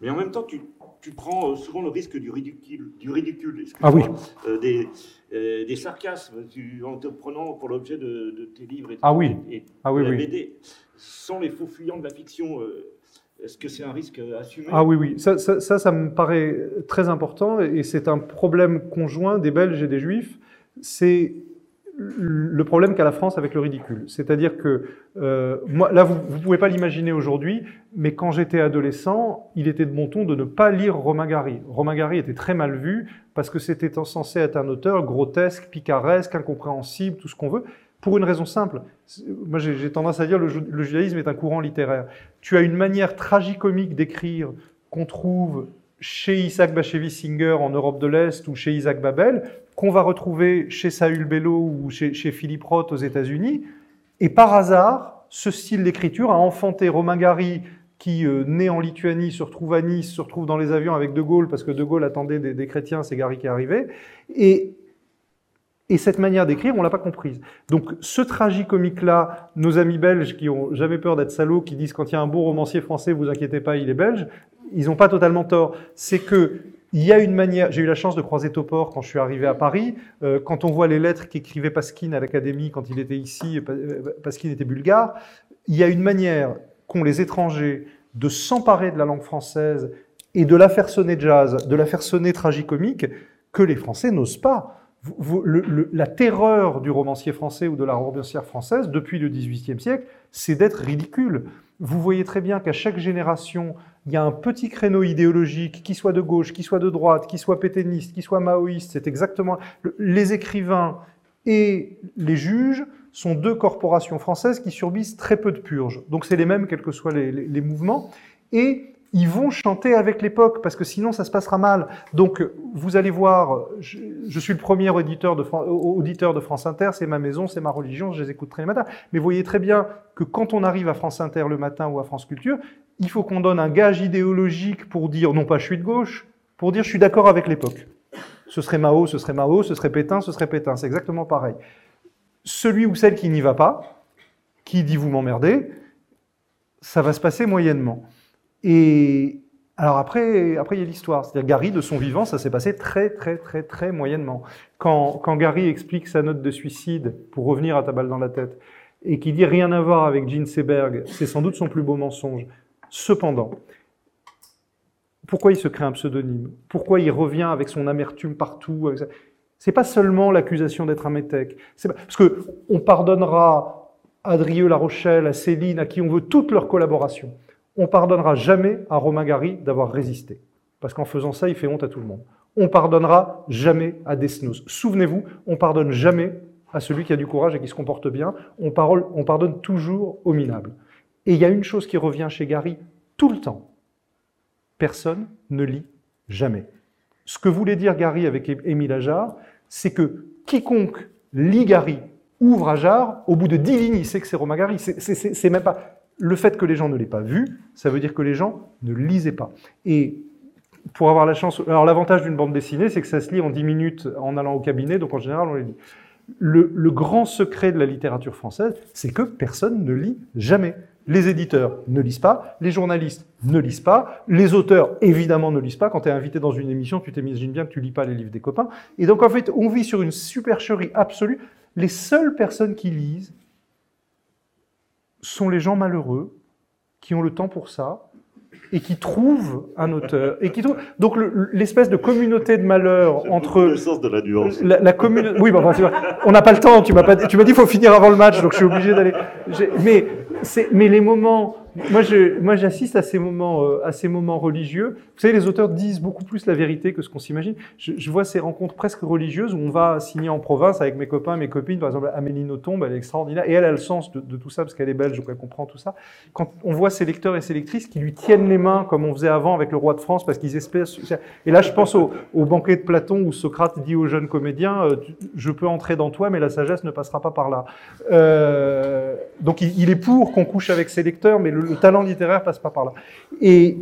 Mais en même temps, tu, tu prends euh, souvent le risque du ridicule, du ridicule ah oui. des, des sarcasmes en te prenant pour l'objet de, tes livres et, ah oui. et, ah oui, la oui. Sans les faux fuyants de la fiction, euh, est-ce que c'est un risque assumé? Ah oui, oui, ça, ça, me paraît très important et c'est un problème conjoint des Belges et des Juifs. C'est le problème qu'a la France avec le ridicule. C'est-à-dire que, euh, là, vous ne pouvez pas l'imaginer aujourd'hui, mais quand j'étais adolescent, il était de bon ton de ne pas lire Romain Gary. Romain Gary était très mal vu parce que c'était censé être un auteur grotesque, picaresque, incompréhensible, tout ce qu'on veut. Pour une raison simple. Moi, j'ai tendance à dire le, le judaïsme est un courant littéraire. Tu as une manière tragicomique d'écrire qu'on trouve chez Isaac Bashevis Singer en Europe de l'Est ou chez Isaac Babel, qu'on va retrouver chez Saül Bellow ou chez, Philippe Roth aux États-Unis. Et par hasard, ce style d'écriture a enfanté Romain Gary, qui, euh, né en Lituanie, se retrouve à Nice, se retrouve dans les avions avec De Gaulle, parce que De Gaulle attendait des, des chrétiens, c'est Gary qui est arrivé. Et et cette manière d'écrire, on l'a pas comprise. Donc, ce tragicomique-là, nos amis belges qui ont jamais peur d'être salauds, qui disent quand il y a un beau romancier français, vous inquiétez pas, il est belge, ils n'ont pas totalement tort. C'est que il y a une manière. J'ai eu la chance de croiser Topor quand je suis arrivé à Paris. Euh, quand on voit les lettres qu'écrivait Pasquine à l'Académie quand il était ici, euh, Pasquine était bulgare. Il y a une manière qu'ont les étrangers de s'emparer de la langue française et de la faire sonner jazz, de la faire sonner tragicomique, que les Français n'osent pas la terreur du romancier français ou de la romancière française depuis le XVIIIe siècle, c'est d'être ridicule. Vous voyez très bien qu'à chaque génération, il y a un petit créneau idéologique, qui soit de gauche, qui soit de droite, qui soit pétainiste, qui soit maoïste. C'est exactement les écrivains et les juges sont deux corporations françaises qui subissent très peu de purges. Donc c'est les mêmes quels que soient les, les mouvements. Et ils vont chanter avec l'époque, parce que sinon ça se passera mal. Donc vous allez voir, je, suis le premier auditeur de, France Inter, c'est ma maison, c'est ma religion, je les écoute très les. Mais vous voyez très bien que quand on arrive à France Inter le matin ou à France Culture, il faut qu'on donne un gage idéologique pour dire, non pas je suis de gauche, pour dire je suis d'accord avec l'époque. Ce serait Mao, ce serait Mao, ce serait Pétain, ce serait Pétain. C'est exactement pareil. Celui ou celle qui n'y va pas, qui dit vous m'emmerdez, ça va se passer moyennement. Et alors après, après il y a l'histoire. C'est-à-dire Gary, de son vivant, ça s'est passé très, très, très, très moyennement. Quand, quand Gary explique sa note de suicide, pour revenir à ta balle dans la tête, et qui dit rien à voir avec Gene Seberg, c'est sans doute son plus beau mensonge. Cependant, pourquoi il se crée un pseudonyme? Pourquoi il revient avec son amertume partout C'est pas seulement l'accusation d'être un métèque. Parce que on pardonnera à Drieux La Rochelle, à Céline, à qui on veut toute leur collaboration on pardonnera jamais à Romain Gary d'avoir résisté. Parce qu'en faisant ça, il fait honte à tout le monde. On pardonnera jamais à Desnos. Souvenez-vous, on pardonne jamais à celui qui a du courage et qui se comporte bien. On, on pardonne toujours au minable. Et il y a une chose qui revient chez Gary tout le temps. Personne ne lit jamais. Ce que voulait dire Gary avec Émile Ajar, c'est que quiconque lit Gary ouvre Ajar, au bout de dix lignes, il sait que c'est Romain Gary. C'est même pas le fait que les gens ne l'aient pas vu, ça veut dire que les gens ne lisaient pas. Et pour avoir la chance, alors l'avantage d'une bande dessinée, c'est que ça se lit en 10 minutes en allant au cabinet, donc en général on les lit. Le, grand secret de la littérature française, c'est que personne ne lit jamais. Les éditeurs ne lisent pas, les journalistes ne lisent pas, les auteurs évidemment ne lisent pas. Quand tu es invité dans une émission, tu t'imagines bien que tu lis pas les livres des copains. Et donc en fait, on vit sur une supercherie absolue. Les seules personnes qui lisent, sont les gens malheureux qui ont le temps pour ça et qui trouvent un auteur et qui trouvent... donc l'espèce de communauté de malheur entre le sens de la nuance. la, la communauté oui bah, on n'a pas le temps tu m'as pas tu m'as dit faut finir avant le match donc je suis obligé d'aller mais c'est mais les moments moi, j'assiste à ces moments, euh, à ces moments religieux. Vous savez, les auteurs disent beaucoup plus la vérité que ce qu'on s'imagine. Je, vois ces rencontres presque religieuses où on va signer en province avec mes copains, mes copines. Par exemple, Amélie Nothomb, elle est extraordinaire et elle a le sens de, tout ça parce qu'elle est belge, donc elle comprend tout ça. Quand on voit ces lecteurs et ces lectrices qui lui tiennent les mains comme on faisait avant avec le roi de France parce qu'ils espèrent. Et là, je pense au, banquet de Platon où Socrate dit aux jeunes comédiens euh, "Je peux entrer dans toi, mais la sagesse ne passera pas par là." Euh, donc, il est pour qu'on couche avec ses lecteurs, mais le, le talent littéraire passe pas par là. Et,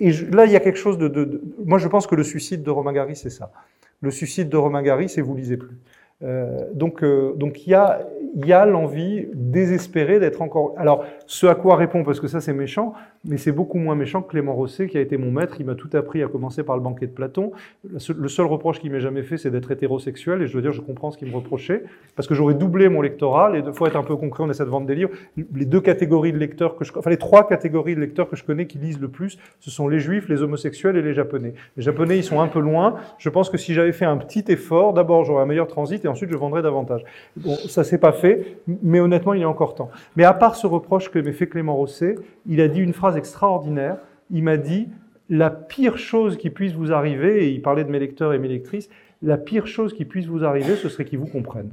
là, il y a quelque chose de, de, Moi, je pense que le suicide de Romain Gary, c'est ça. Le suicide de Romain Gary, c'est vous lisez plus. Euh, donc, euh, donc il y a, y a l'envie désespérée d'être encore. Alors, ce à quoi répond, parce que ça c'est méchant, mais c'est beaucoup moins méchant que Clément Rosset, qui a été mon maître. Il m'a tout appris, à commencer par le banquet de Platon. Le seul reproche qu'il m'ait jamais fait, c'est d'être hétérosexuel, et je dois dire, je comprends ce qu'il me reprochait, parce que j'aurais doublé mon lectorat. Et il faut être un peu concret, on essaie de vendre des livres. Les deux catégories de lecteurs que je, enfin les trois catégories de lecteurs que je connais qui lisent le plus, ce sont les juifs, les homosexuels et les japonais. Les japonais, ils sont un peu loin. Je pense que si j'avais fait un petit effort, d'abord j'aurais un meilleur transit, et ensuite je vendrais davantage. Bon, ça s'est pas fait, mais honnêtement, il a encore temps. Mais à part ce reproche que m'ait fait Clément Rosset, il a dit une phrase extraordinaire. Il m'a dit la pire chose qui puisse vous arriver, et il parlait de mes lecteurs et mes lectrices, la pire chose qui puisse vous arriver, ce serait qu'ils vous comprennent.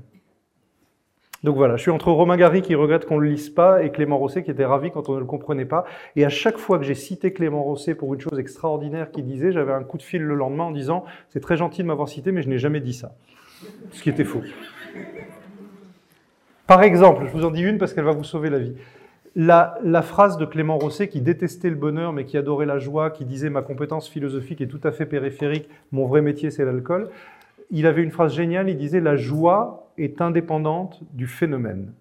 Donc voilà, je suis entre Romain Gary qui regrette qu'on ne le lise pas et Clément Rosset qui était ravi quand on ne le comprenait pas. Et à chaque fois que j'ai cité Clément Rosset pour une chose extraordinaire qu'il disait, j'avais un coup de fil le lendemain en disant c'est très gentil de m'avoir cité, mais je n'ai jamais dit ça. Ce qui était faux. Par exemple, je vous en dis une parce qu'elle va vous sauver la vie. La, phrase de Clément Rosset qui détestait le bonheur mais qui adorait la joie, qui disait ma compétence philosophique est tout à fait périphérique, mon vrai métier c'est l'alcool il avait une phrase géniale, il disait La joie est indépendante du phénomène.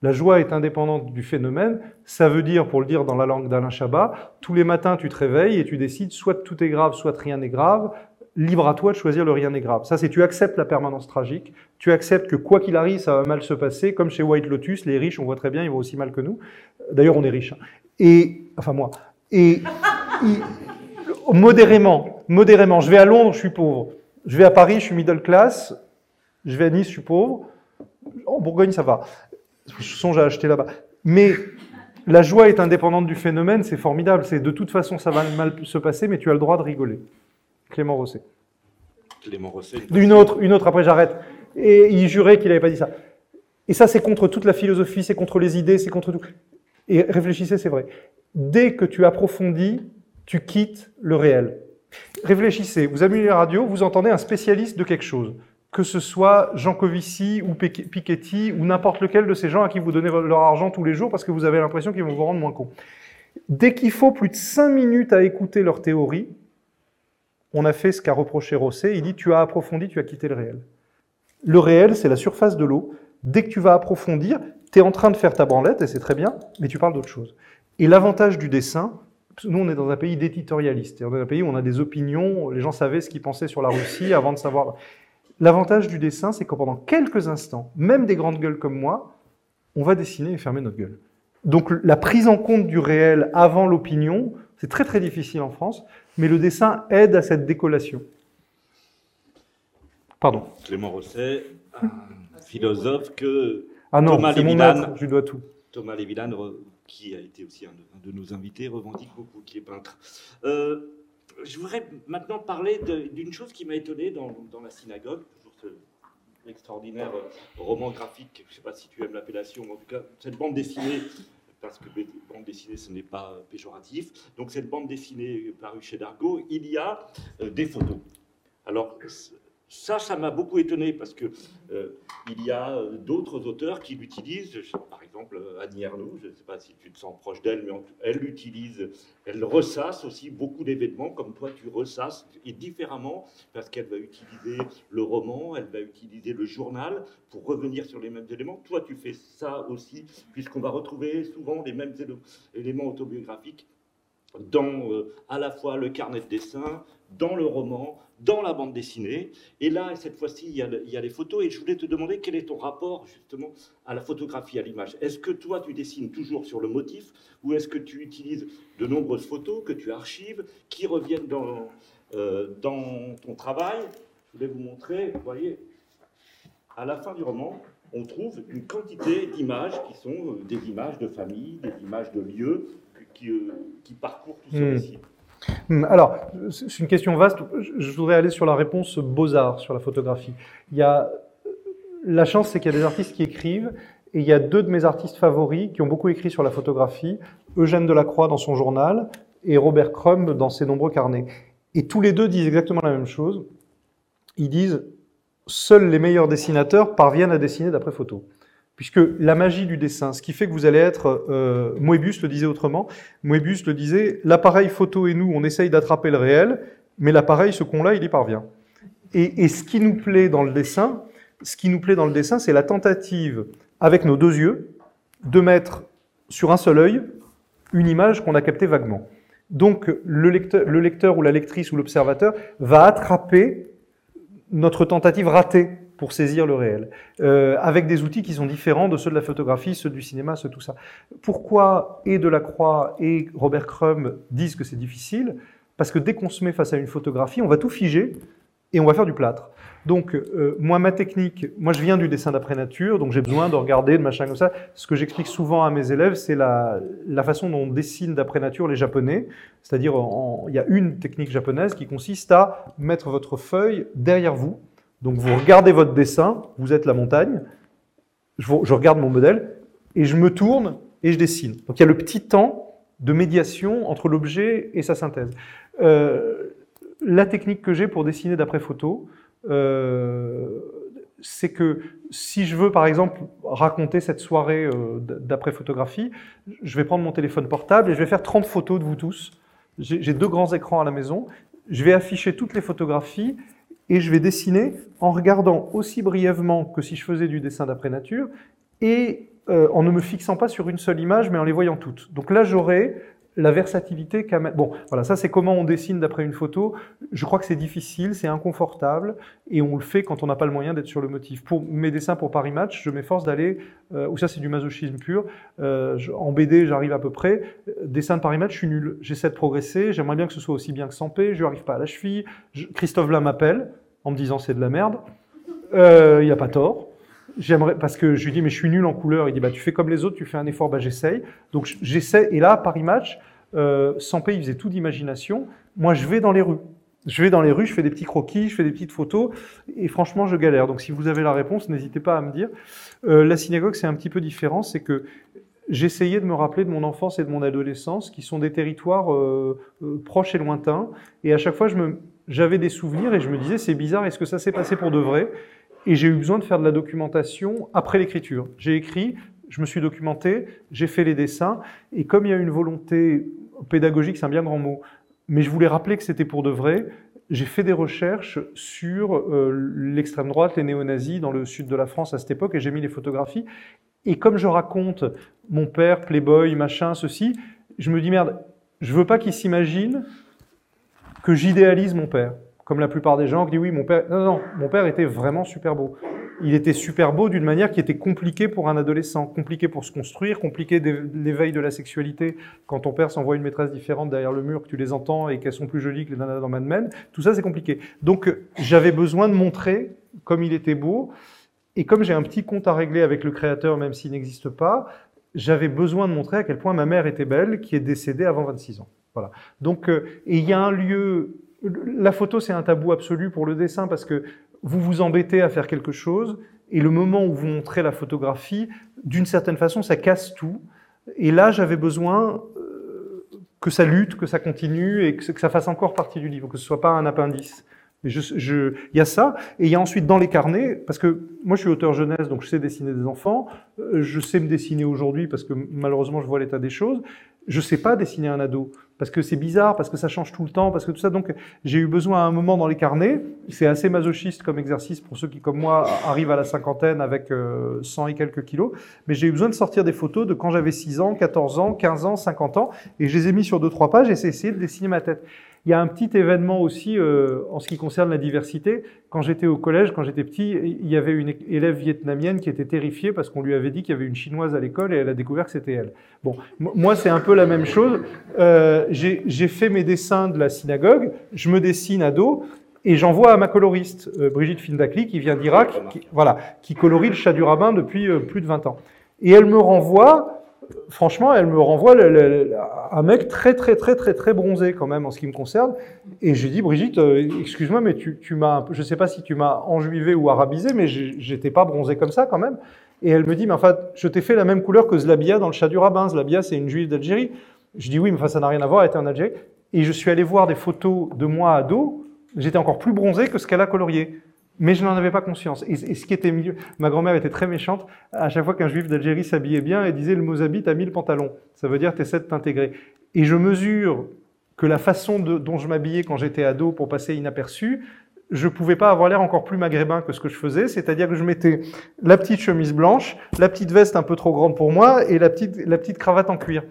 La joie est indépendante du phénomène, ça veut dire, pour le dire dans la langue d'Alain Chabat, tous les matins tu te réveilles et tu décides soit tout est grave, soit rien n'est grave, libre à toi de choisir le rien n'est grave. Ça, c'est tu acceptes la permanence tragique, tu acceptes que quoi qu'il arrive, ça va mal se passer, comme chez White Lotus, les riches, on voit très bien, ils vont aussi mal que nous. D'ailleurs, on est riches. Hein. Et, enfin moi. Et, modérément, modérément, je vais à Londres, je suis pauvre. Je vais à Paris, je suis middle class. Je vais à Nice, je suis pauvre. En Bourgogne, ça va. Je songe à acheter là-bas. Mais la joie est indépendante du phénomène, c'est formidable. C'est de toute façon, ça va mal se passer, mais tu as le droit de rigoler. Clément Rosset. Clément Rosset. Une autre, une autre, après j'arrête. Et il jurait qu'il n'avait pas dit ça. Et ça, c'est contre toute la philosophie, c'est contre les idées, c'est contre tout. Et réfléchissez, c'est vrai. Dès que tu approfondis, tu quittes le réel. Réfléchissez, vous allumez la radio, vous entendez un spécialiste de quelque chose, que ce soit Jean Covici ou Piketty ou n'importe lequel de ces gens à qui vous donnez leur argent tous les jours parce que vous avez l'impression qu'ils vont vous rendre moins con. Dès qu'il faut plus de 5 minutes à écouter leur théorie, on a fait ce qu'a reproché Rosset, il dit tu as approfondi, tu as quitté le réel. Le réel, c'est la surface de l'eau. Dès que tu vas approfondir, tu es en train de faire ta branlette, et c'est très bien, mais tu parles d'autre chose. Et l'avantage du dessin, nous, on est dans un pays d'éditorialiste, dans un pays où on a des opinions, les gens savaient ce qu'ils pensaient sur la Russie avant de savoir. L'avantage du dessin, c'est que pendant quelques instants, même des grandes gueules comme moi, on va dessiner et fermer notre gueule. Donc la prise en compte du réel avant l'opinion, c'est très très difficile en France, mais le dessin aide à cette décollation. Pardon. Clément Rosset, un philosophe que ah non, Thomas Lévinan, je dois tout. Thomas Lévinan qui a été aussi un de, nos invités, revendique beaucoup, qui est peintre. Euh, je voudrais maintenant parler d'une chose qui m'a étonné dans, la synagogue, toujours ce extraordinaire roman graphique, je ne sais pas si tu aimes l'appellation, en tout cas, cette bande dessinée, parce que bande dessinée, ce n'est pas péjoratif, donc cette bande dessinée parue chez Dargaud, il y a euh, des photos. Alors, ça, ça m'a beaucoup étonné parce que euh, il y a euh, d'autres auteurs qui l'utilisent. Exemple, euh, Annie Ernaux, je ne sais pas si tu te sens proche d'elle, mais elle l'utilise, elle ressasse aussi beaucoup d'événements, comme toi tu ressasses, et différemment, parce qu'elle va utiliser le roman, elle va utiliser le journal pour revenir sur les mêmes éléments. Toi, tu fais ça aussi, puisqu'on va retrouver souvent les mêmes éléments autobiographiques dans à la fois le carnet de dessin, dans le roman, dans la bande dessinée. Et là, cette fois-ci, il, il, y a les photos. Et je voulais te demander quel est ton rapport justement à la photographie, à l'image? Est-ce que toi, tu dessines toujours sur le motif? Ou est-ce que tu utilises de nombreuses photos que tu archives qui reviennent dans, euh, dans ton travail? Je voulais vous montrer, vous voyez, à la fin du roman, on trouve une quantité d'images qui sont euh, des images de famille, des images de lieux qui, euh, qui parcourent tout ce hmm. récit. Alors, c'est une question vaste. Je voudrais aller sur la réponse beaux-arts, sur la photographie. Il y a, la chance, c'est qu'il y a des artistes qui écrivent, et il y a deux de mes artistes favoris qui ont beaucoup écrit sur la photographie, Eugène Delacroix dans son journal, et Robert Crumb dans ses nombreux carnets. Et tous les deux disent exactement la même chose. Ils disent, seuls les meilleurs dessinateurs parviennent à dessiner d'après photo puisque la magie du dessin, ce qui fait que vous allez être, euh, Moebius le disait autrement, Moebius le disait, l'appareil photo et nous, on essaye d'attraper le réel, mais l'appareil, ce qu'on l'a, il y parvient. Et, et, ce qui nous plaît dans le dessin, ce qui nous plaît dans le dessin, c'est la tentative, avec nos deux yeux, de mettre sur un seul œil une image qu'on a captée vaguement. Donc le lecteur, le lecteur ou la lectrice ou l'observateur va attraper notre tentative ratée pour saisir le réel, euh, avec des outils qui sont différents de ceux de la photographie, ceux du cinéma, ceux tout ça. Pourquoi et Delacroix et Robert Crumb disent que c'est difficile? Parce que dès qu'on se met face à une photographie, on va tout figer et on va faire du plâtre. Donc, euh, moi, ma technique, moi, je viens du dessin d'après nature, donc j'ai besoin de regarder, de machin comme ça. Ce que j'explique souvent à mes élèves, c'est la, la façon dont on dessine d'après nature les Japonais. C'est-à-dire, il y a une technique japonaise qui consiste à mettre votre feuille derrière vous, donc vous regardez votre dessin, vous êtes la montagne, je, regarde mon modèle, et je me tourne et je dessine. Donc il y a le petit temps de médiation entre l'objet et sa synthèse. Euh, la technique que j'ai pour dessiner d'après photo, euh, c'est que si je veux par exemple raconter cette soirée euh, d'après photographie, je vais prendre mon téléphone portable et je vais faire 30 photos de vous tous. J'ai deux grands écrans à la maison. Je vais afficher toutes les photographies et je vais dessiner en regardant aussi brièvement que si je faisais du dessin d'après nature et euh, en ne me fixant pas sur une seule image mais en les voyant toutes. Donc là j'aurai la versatilité qu'a... Bon, voilà, ça c'est comment on dessine d'après une photo. Je crois que c'est difficile, c'est inconfortable, et on le fait quand on n'a pas le moyen d'être sur le motif. Pour mes dessins pour Paris Match, je m'efforce d'aller, euh, ou ça c'est du masochisme pur, euh, en BD j'arrive à peu près, dessin de Paris Match, je suis nul. J'essaie de progresser, j'aimerais bien que ce soit aussi bien que Sampé, je n'arrive pas à la cheville. Christophe Vlam m'appelle en me disant c'est de la merde. Euh, il n'y a pas tort. J'aimerais parce que je lui dis mais je suis nul en couleur. Il dit bah tu fais comme les autres, tu fais un effort, bah j'essaye. Donc j'essaie. Et là Paris Match, euh, Sampé il faisait tout d'imagination. Moi je vais dans les rues. Je vais dans les rues, je fais des petits croquis, je fais des petites photos, et franchement, je galère. Donc, si vous avez la réponse, n'hésitez pas à me dire. Euh, la synagogue, c'est un petit peu différent, c'est que j'essayais de me rappeler de mon enfance et de mon adolescence, qui sont des territoires euh, euh, proches et lointains. Et à chaque fois, j'avais des souvenirs et je me disais, c'est bizarre, est-ce que ça s'est passé pour de vrai? Et j'ai eu besoin de faire de la documentation après l'écriture. J'ai écrit, je me suis documenté, j'ai fait les dessins, et comme il y a une volonté pédagogique, c'est un bien grand mot, mais je voulais rappeler que c'était pour de vrai, j'ai fait des recherches sur euh, l'extrême droite, les néo-nazis dans le sud de la France à cette époque, et j'ai mis les photographies. Et comme je raconte mon père, playboy, machin, ceci, je me dis merde, je veux pas qu'il s'imagine que j'idéalise mon père. Comme la plupart des gens qui disent oui, mon père. Non, non, mon père était vraiment super beau. Il était super beau d'une manière qui était compliquée pour un adolescent, compliquée pour se construire, compliquée l'éveil de la sexualité. Quand ton père s'envoie une maîtresse différente derrière le mur, que tu les entends et qu'elles sont plus jolies que les nanas dans Mad Men, tout ça c'est compliqué. Donc j'avais besoin de montrer comme il était beau. Et comme j'ai un petit compte à régler avec le créateur, même s'il n'existe pas, j'avais besoin de montrer à quel point ma mère était belle, qui est décédée avant 26 ans. Voilà. Donc, euh, et il y a un lieu. La photo, c'est un tabou absolu pour le dessin parce que vous vous embêtez à faire quelque chose et le moment où vous montrez la photographie, d'une certaine façon, ça casse tout. Et là, j'avais besoin euh, que ça lutte, que ça continue et que ça fasse encore partie du livre, que ce soit pas un appendice. Je, il y a ça, et il y a ensuite dans les carnets, parce que moi je suis auteur jeunesse, donc je sais dessiner des enfants, euh, je sais me dessiner aujourd'hui parce que malheureusement je vois l'état des choses, je sais pas dessiner un ado, parce que c'est bizarre, parce que ça change tout le temps, parce que tout ça, donc j'ai eu besoin à un moment dans les carnets, c'est assez masochiste comme exercice pour ceux qui comme moi arrivent à la cinquantaine avec 100 euh, et quelques kilos, mais j'ai eu besoin de sortir des photos de quand j'avais 6 ans, 14 ans, 15 ans, 50 ans, et je les ai mis sur deux trois pages et j'ai essayé de dessiner ma tête. Il y a un petit événement aussi euh, en ce qui concerne la diversité. Quand j'étais au collège, quand j'étais petit, il y avait une élève vietnamienne qui était terrifiée parce qu'on lui avait dit qu'il y avait une chinoise à l'école et elle a découvert que c'était elle. Bon, moi c'est un peu la même chose. Euh, J'ai fait mes dessins de la synagogue, je me dessine à dos et j'envoie à ma coloriste, euh, Brigitte Findakli, qui vient d'Irak, qui, voilà, qui colorie le chat du rabbin depuis plus de 20 ans. Et elle me renvoie franchement, elle me renvoie un mec très, très, très, très, très bronzé quand même en ce qui me concerne. Et j'ai dit, Brigitte, euh, excuse-moi, mais tu, tu m'as, je sais pas si tu m'as enjuivé ou arabisé, mais j'étais pas bronzé comme ça quand même. Et elle me dit, mais enfin, je t'ai fait la même couleur que Zlabia dans le chat du rabbin. Zlabia, c'est une juive d'Algérie. Je dis oui, mais enfin, ça n'a rien à voir, elle était en Algérie. Et je suis allé voir des photos de moi ado. J'étais encore plus bronzé que ce qu'elle a colorié mais je n'en avais pas conscience. Et, ce qui était mieux, ma grand-mère était très méchante. À chaque fois qu'un juif d'Algérie s'habillait bien, elle disait le mot habit, t'as mis le pantalon. Ça veut dire t'essaies de t'intégrer. Et je mesure que la façon dont je m'habillais quand j'étais ado pour passer inaperçu, je pouvais pas avoir l'air encore plus maghrébin que ce que je faisais, c'est-à-dire que je mettais la petite chemise blanche, la petite veste un peu trop grande pour moi et la petite, la petite cravate en cuir.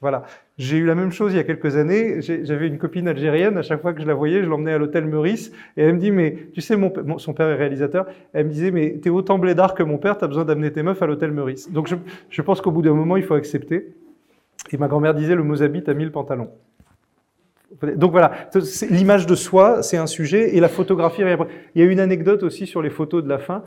Voilà. J'ai eu la même chose il y a quelques années. J'avais une copine algérienne. À chaque fois que je la voyais, je l'emmenais à l'hôtel Meurice. Et elle me dit, mais tu sais, mon, son père est réalisateur. Elle me disait, mais t'es autant blédard que mon père, t'as besoin d'amener tes meufs à l'hôtel Meurice. Donc je, je pense qu'au bout d'un moment, il faut accepter. Et ma grand-mère disait, le Mozambique a mis le pantalon. Donc voilà, l'image de soi, c'est un sujet, et la photographie. Il y a une anecdote aussi sur les photos de la fin.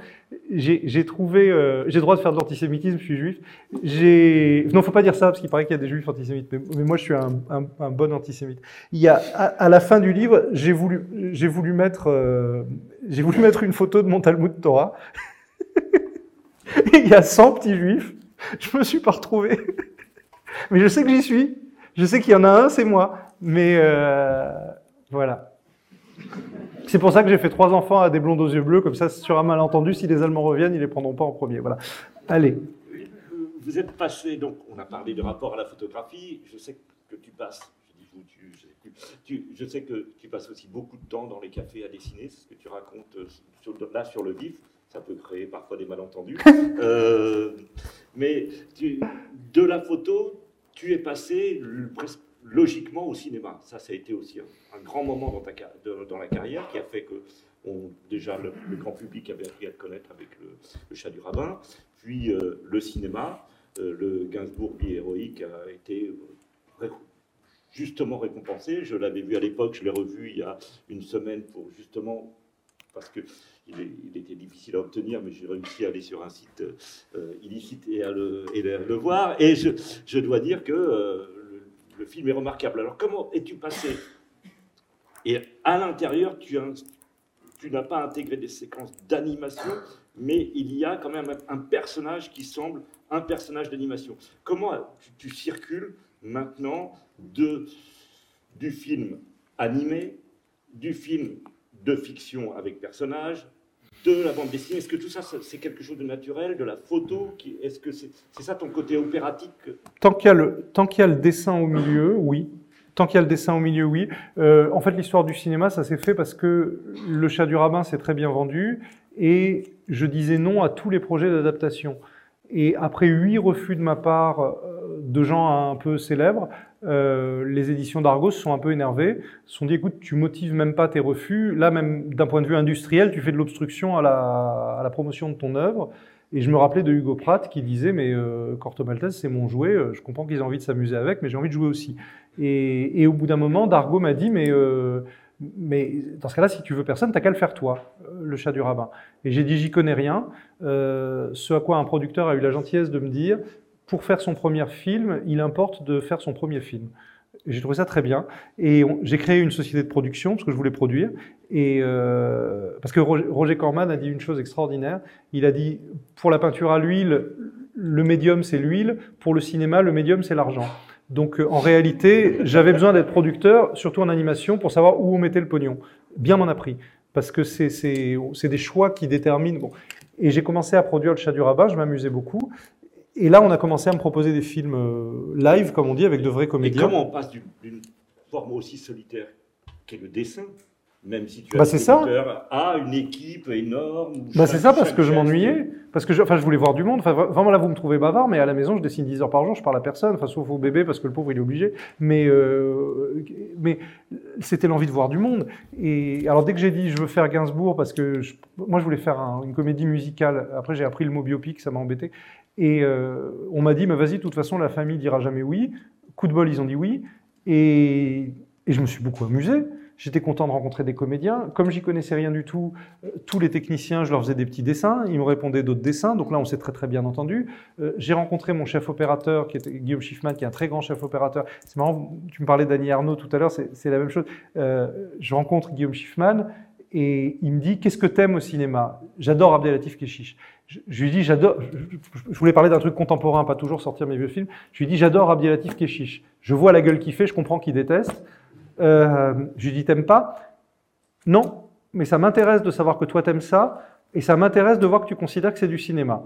J'ai trouvé, euh, j'ai droit de faire de l'antisémitisme, je suis juif. J'ai, non, faut pas dire ça parce qu'il paraît qu'il y a des juifs antisémites, mais, moi je suis un, un, bon antisémite. Il y a à, la fin du livre, j'ai voulu, j'ai voulu mettre, euh, j'ai voulu mettre une photo de mon Talmud Torah. il y a 100 petits juifs. Je me suis pas retrouvé, mais je sais que j'y suis. Je sais qu'il y en a un, c'est moi. Mais euh, voilà. C'est pour ça que j'ai fait trois enfants à des blondes aux yeux bleus, comme ça, sur un malentendu, si les Allemands reviennent, ils les prendront pas en premier. Voilà. Allez. Vous êtes passé, donc, on a parlé de rapport à la photographie. Je sais que tu passes, je dis vous, tu, je, je sais que tu passes aussi beaucoup de temps dans les cafés à dessiner, c'est ce que tu racontes euh, sur, là sur le vif. Ça peut créer parfois des malentendus. euh, mais tu, de la photo, tu es passé presque logiquement au cinéma. Ça, ça a été aussi un, grand moment dans, ta, dans la carrière qui a fait que déjà le, grand public avait appris à te connaître avec le, chat du rabbin, puis euh, le cinéma, euh, le Gainsbourg bi-héroïque a été euh, justement récompensé. Je l'avais vu à l'époque, je l'ai revu il y a une semaine pour justement parce que il, était difficile à obtenir, mais j'ai réussi à aller sur un site illicite et à le, voir. Et je, dois dire que le film est remarquable. Alors comment es-tu passé? Et à l'intérieur, tu, n'as pas intégré des séquences d'animation. mais il y a quand même un personnage qui semble un personnage d'animation. Comment tu, circules maintenant de, du film animé, du film de fiction avec personnage, de la bande dessinée Est-ce que tout ça, c'est quelque chose de naturel, de la photo Est-ce que c'est ça ton côté opératique Tant qu'il y, y, a le dessin au milieu, oui. Tant qu'il y a le dessin au milieu, oui. Euh, en fait, l'histoire du cinéma, ça s'est fait parce que Le Chat du Rabbin s'est très bien vendu et je disais non à tous les projets d'adaptation. Et après huit refus de ma part euh, de gens un peu célèbres, euh, les éditions d'Argos sont un peu énervées, se sont dit écoute, tu motives même pas tes refus. Là, même d'un point de vue industriel, tu fais de l'obstruction à la, promotion de ton œuvre. Et je me rappelais de Hugo Pratt qui disait mais euh, Corto Maltese c'est mon jouet, euh, je comprends qu'ils aient envie de s'amuser avec, mais j'ai envie de jouer aussi. Et, au bout d'un moment, Dargo m'a dit mais dans ce cas-là, si tu veux personne, t'as qu'à le faire toi, le chat du rabbin. Et j'ai dit, j'y connais rien. Ce à quoi un producteur a eu la gentillesse de me dire, pour faire son premier film, il importe de faire son premier film. J'ai trouvé ça très bien. Et j'ai créé une société de production parce que je voulais produire. Et euh, parce que Roger, Corman a dit une chose extraordinaire. Il a dit, pour la peinture à l'huile, le médium c'est l'huile. Pour le cinéma, le médium c'est l'argent. Donc euh, en réalité, j'avais besoin d'être producteur, surtout en animation, pour savoir où on mettait le pognon. Bien m'en a pris, parce que c'est des choix qui déterminent. Bon. Et j'ai commencé à produire le chat du rabat, je m'amusais beaucoup. Et là, on a commencé à me proposer des films euh, live, comme on dit, avec de vrais comédiens. Et comment on passe d'une forme aussi solitaire qu'est le dessin même si tu bah, as ça. à une équipe énorme. Bah c'est ça parce que je m'ennuyais, parce que je, enfin je voulais voir du monde. Enfin vraiment là vous me trouvez bavard, mais à la maison je dessine 10 heures par jour, je parle à personne, enfin sauf au bébé parce que le pauvre il est obligé. Mais euh, mais c'était l'envie de voir du monde. Et alors dès que j'ai dit je veux faire Gainsbourg parce que moi je voulais faire une comédie musicale. Après j'ai appris le mot biopic, ça m'a embêté. Et euh, on m'a dit mais vas-y de toute façon la famille dira jamais oui. Coup de bol ils ont dit oui. Et, je me suis beaucoup amusé. J'étais content de rencontrer des comédiens. Comme j'y connaissais rien du tout, euh, tous les techniciens, je leur faisais des petits dessins. Ils me répondaient d'autres dessins. Donc là, on s'est très très bien entendu. Euh, j'ai rencontré mon chef opérateur, qui était Guillaume Schiffman, qui est un très grand chef opérateur. C'est marrant, tu me parlais d'Annie Arnaud tout à l'heure, c'est la même chose. Je rencontre Guillaume Schiffman et il me dit Qu'est-ce que t'aimes au cinéma? J'adore Abdelatif Keshish. Je, je, lui dis J'adore. Je, voulais parler d'un truc contemporain, pas toujours sortir mes vieux films. Je lui dis J'adore Abdelatif Keshish. Je vois la gueule qu'il fait, je comprends qu'il déteste. Euh, je lui dis, t'aimes pas? Non, mais ça m'intéresse de savoir que toi t'aimes ça, et ça m'intéresse de voir que tu considères que c'est du cinéma.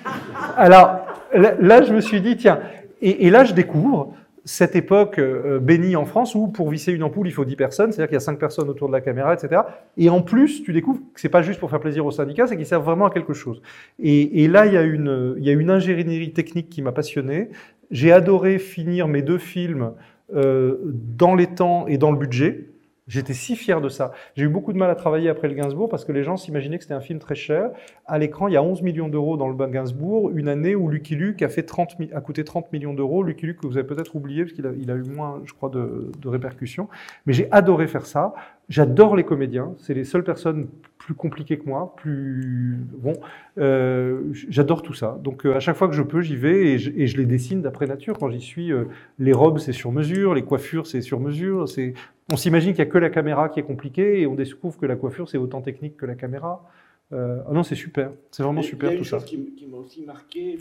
Alors là, je me suis dit, tiens, et, là je découvre cette époque euh, bénie en France où pour visser une ampoule il faut 10 personnes, c'est-à-dire qu'il y a 5 personnes autour de la caméra, etc. Et en plus, tu découvres que c'est pas juste pour faire plaisir au syndicat, c'est qu'ils servent vraiment à quelque chose. Et, là, il y a une, il y a une ingénierie technique qui m'a passionné. J'ai adoré finir mes deux films euh, dans les temps et dans le budget. J'étais si fier de ça. J'ai eu beaucoup de mal à travailler après le Gainsbourg parce que les gens s'imaginaient que c'était un film très cher. À l'écran, il y a 11 millions d'euros dans le Gainsbourg, une année où Lucky Luke a, fait 30, a coûté 30 millions d'euros. Lucky Luke vous avez peut-être oublié parce qu'il a, il a, eu moins, je crois, de, de répercussions. Mais j'ai adoré faire ça. J'adore les comédiens. C'est les seules personnes plus compliquées que moi, plus bon. Euh, j'adore tout ça. Donc euh, à chaque fois que je peux, j'y vais et je, et je, les dessine d'après nature. Quand j'y suis, euh, les robes c'est sur mesure, les coiffures c'est sur mesure. C'est on s'imagine qu'il y a que la caméra qui est compliquée et on découvre que la coiffure c'est autant technique que la caméra. Ah non, c'est super. C'est vraiment super tout ça. Il y a une chose qui, m'a aussi marqué.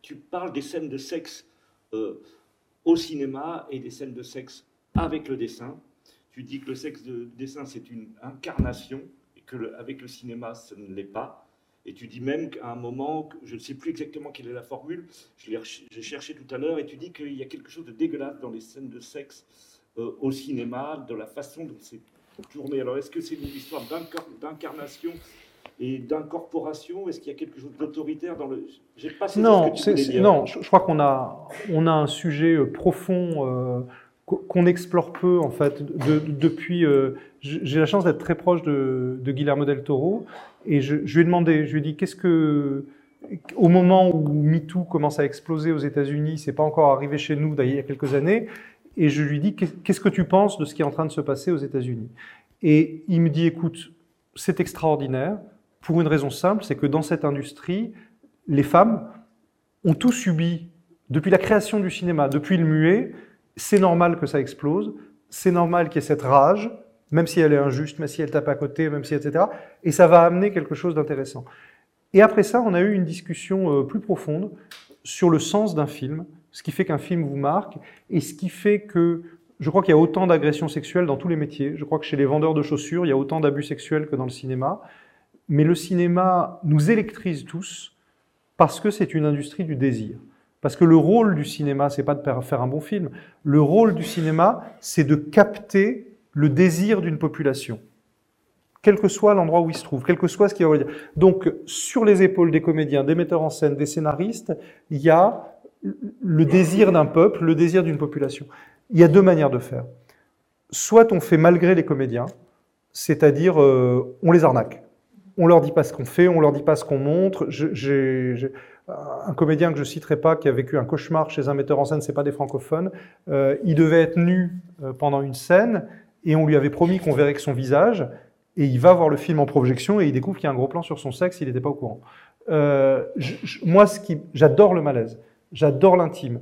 Tu parles des scènes de sexe au cinéma et des scènes de sexe avec le dessin tu dis que le sexe de dessin, c'est une incarnation, que le, avec le cinéma, ce ne l'est pas. Et tu dis même qu'à un moment, je ne sais plus exactement quelle est la formule, j'ai cherché tout à l'heure, et tu dis qu'il y a quelque chose de dégueulasse dans les scènes de sexe euh, au cinéma, dans la façon dont c'est tourné. Alors, est-ce que c'est une histoire d'incarnation et d'incorporation Est-ce qu'il y a quelque chose d'autoritaire dans le J'ai pas non, ce que tu non, je, crois qu'on a on a un sujet euh, profond euh, qu'on explore peu en fait depuis. Euh, j'ai la chance d'être très proche de, Guillermo del Toro et je, lui ai demandé, je lui ai dit qu'est-ce que au moment où MeToo commence à exploser aux États-Unis, c'est pas encore arrivé chez nous d'ailleurs il y a quelques années, et je lui dis qu'est-ce que tu penses de ce qui est en train de se passer aux États-Unis? Et il me dit écoute, c'est extraordinaire pour une raison simple, c'est que dans cette industrie, les femmes ont tout subi depuis la création du cinéma, depuis le muet, c'est normal que ça explose, c'est normal qu'il y ait cette rage, même si elle est injuste, même si elle tape à côté, même si etc. Et ça va amener quelque chose d'intéressant. Et après ça, on a eu une discussion plus profonde sur le sens d'un film, ce qui fait qu'un film vous marque, et ce qui fait que je crois qu'il y a autant d'agressions sexuelles dans tous les métiers. Je crois que chez les vendeurs de chaussures, il y a autant d'abus sexuels que dans le cinéma. Mais le cinéma nous électrise tous parce que c'est une industrie du désir. Parce que le rôle du cinéma, c'est pas de faire un bon film. Le rôle du cinéma, c'est de capter le désir d'une population. Quel que soit l'endroit où il se trouve, quel que soit ce qu'il va dire. Donc, sur les épaules des comédiens, des metteurs en scène, des scénaristes, il y a le désir d'un peuple, le désir d'une population. Il y a deux manières de faire. Soit on fait malgré les comédiens, c'est-à-dire euh, on les arnaque. On leur dit pas ce qu'on fait, on leur dit pas ce qu'on montre. Un comédien que je citerai pas qui a vécu un cauchemar chez un metteur en scène, c'est pas des francophones. Euh, il devait être nu euh, pendant une scène et on lui avait promis qu'on verrait que son visage. Et il va voir le film en projection et il découvre qu'il y a un gros plan sur son sexe, il n'était pas au courant. moi, ce qui, j'adore le malaise, j'adore l'intime,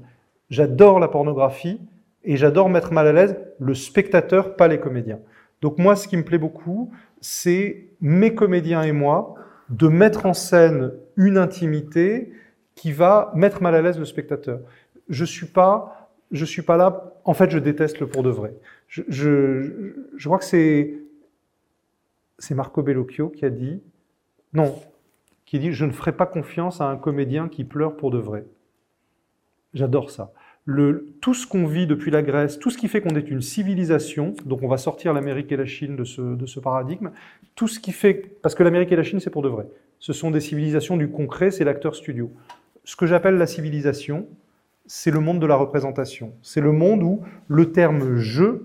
j'adore la pornographie et j'adore mettre mal à l'aise le spectateur, pas les comédiens. Donc moi, ce qui me plaît beaucoup, c'est mes comédiens et moi de mettre en scène une intimité qui va mettre mal à l'aise le spectateur. Je suis pas, je suis pas là. En fait, je déteste le pour de vrai. Je, je, je crois que c'est c'est Marco Bellocchio qui a dit non, qui dit je ne ferai pas confiance à un comédien qui pleure pour de vrai. J'adore ça tout ce qu'on vit depuis la Grèce, tout ce qui fait qu'on est une civilisation, donc on va sortir l'Amérique et la Chine de ce, de ce paradigme, tout ce qui fait, parce que l'Amérique et la Chine c'est pour de vrai, ce sont des civilisations du concret, c'est l'acteur studio. Ce que j'appelle la civilisation, c'est le monde de la représentation. C'est le monde où le terme je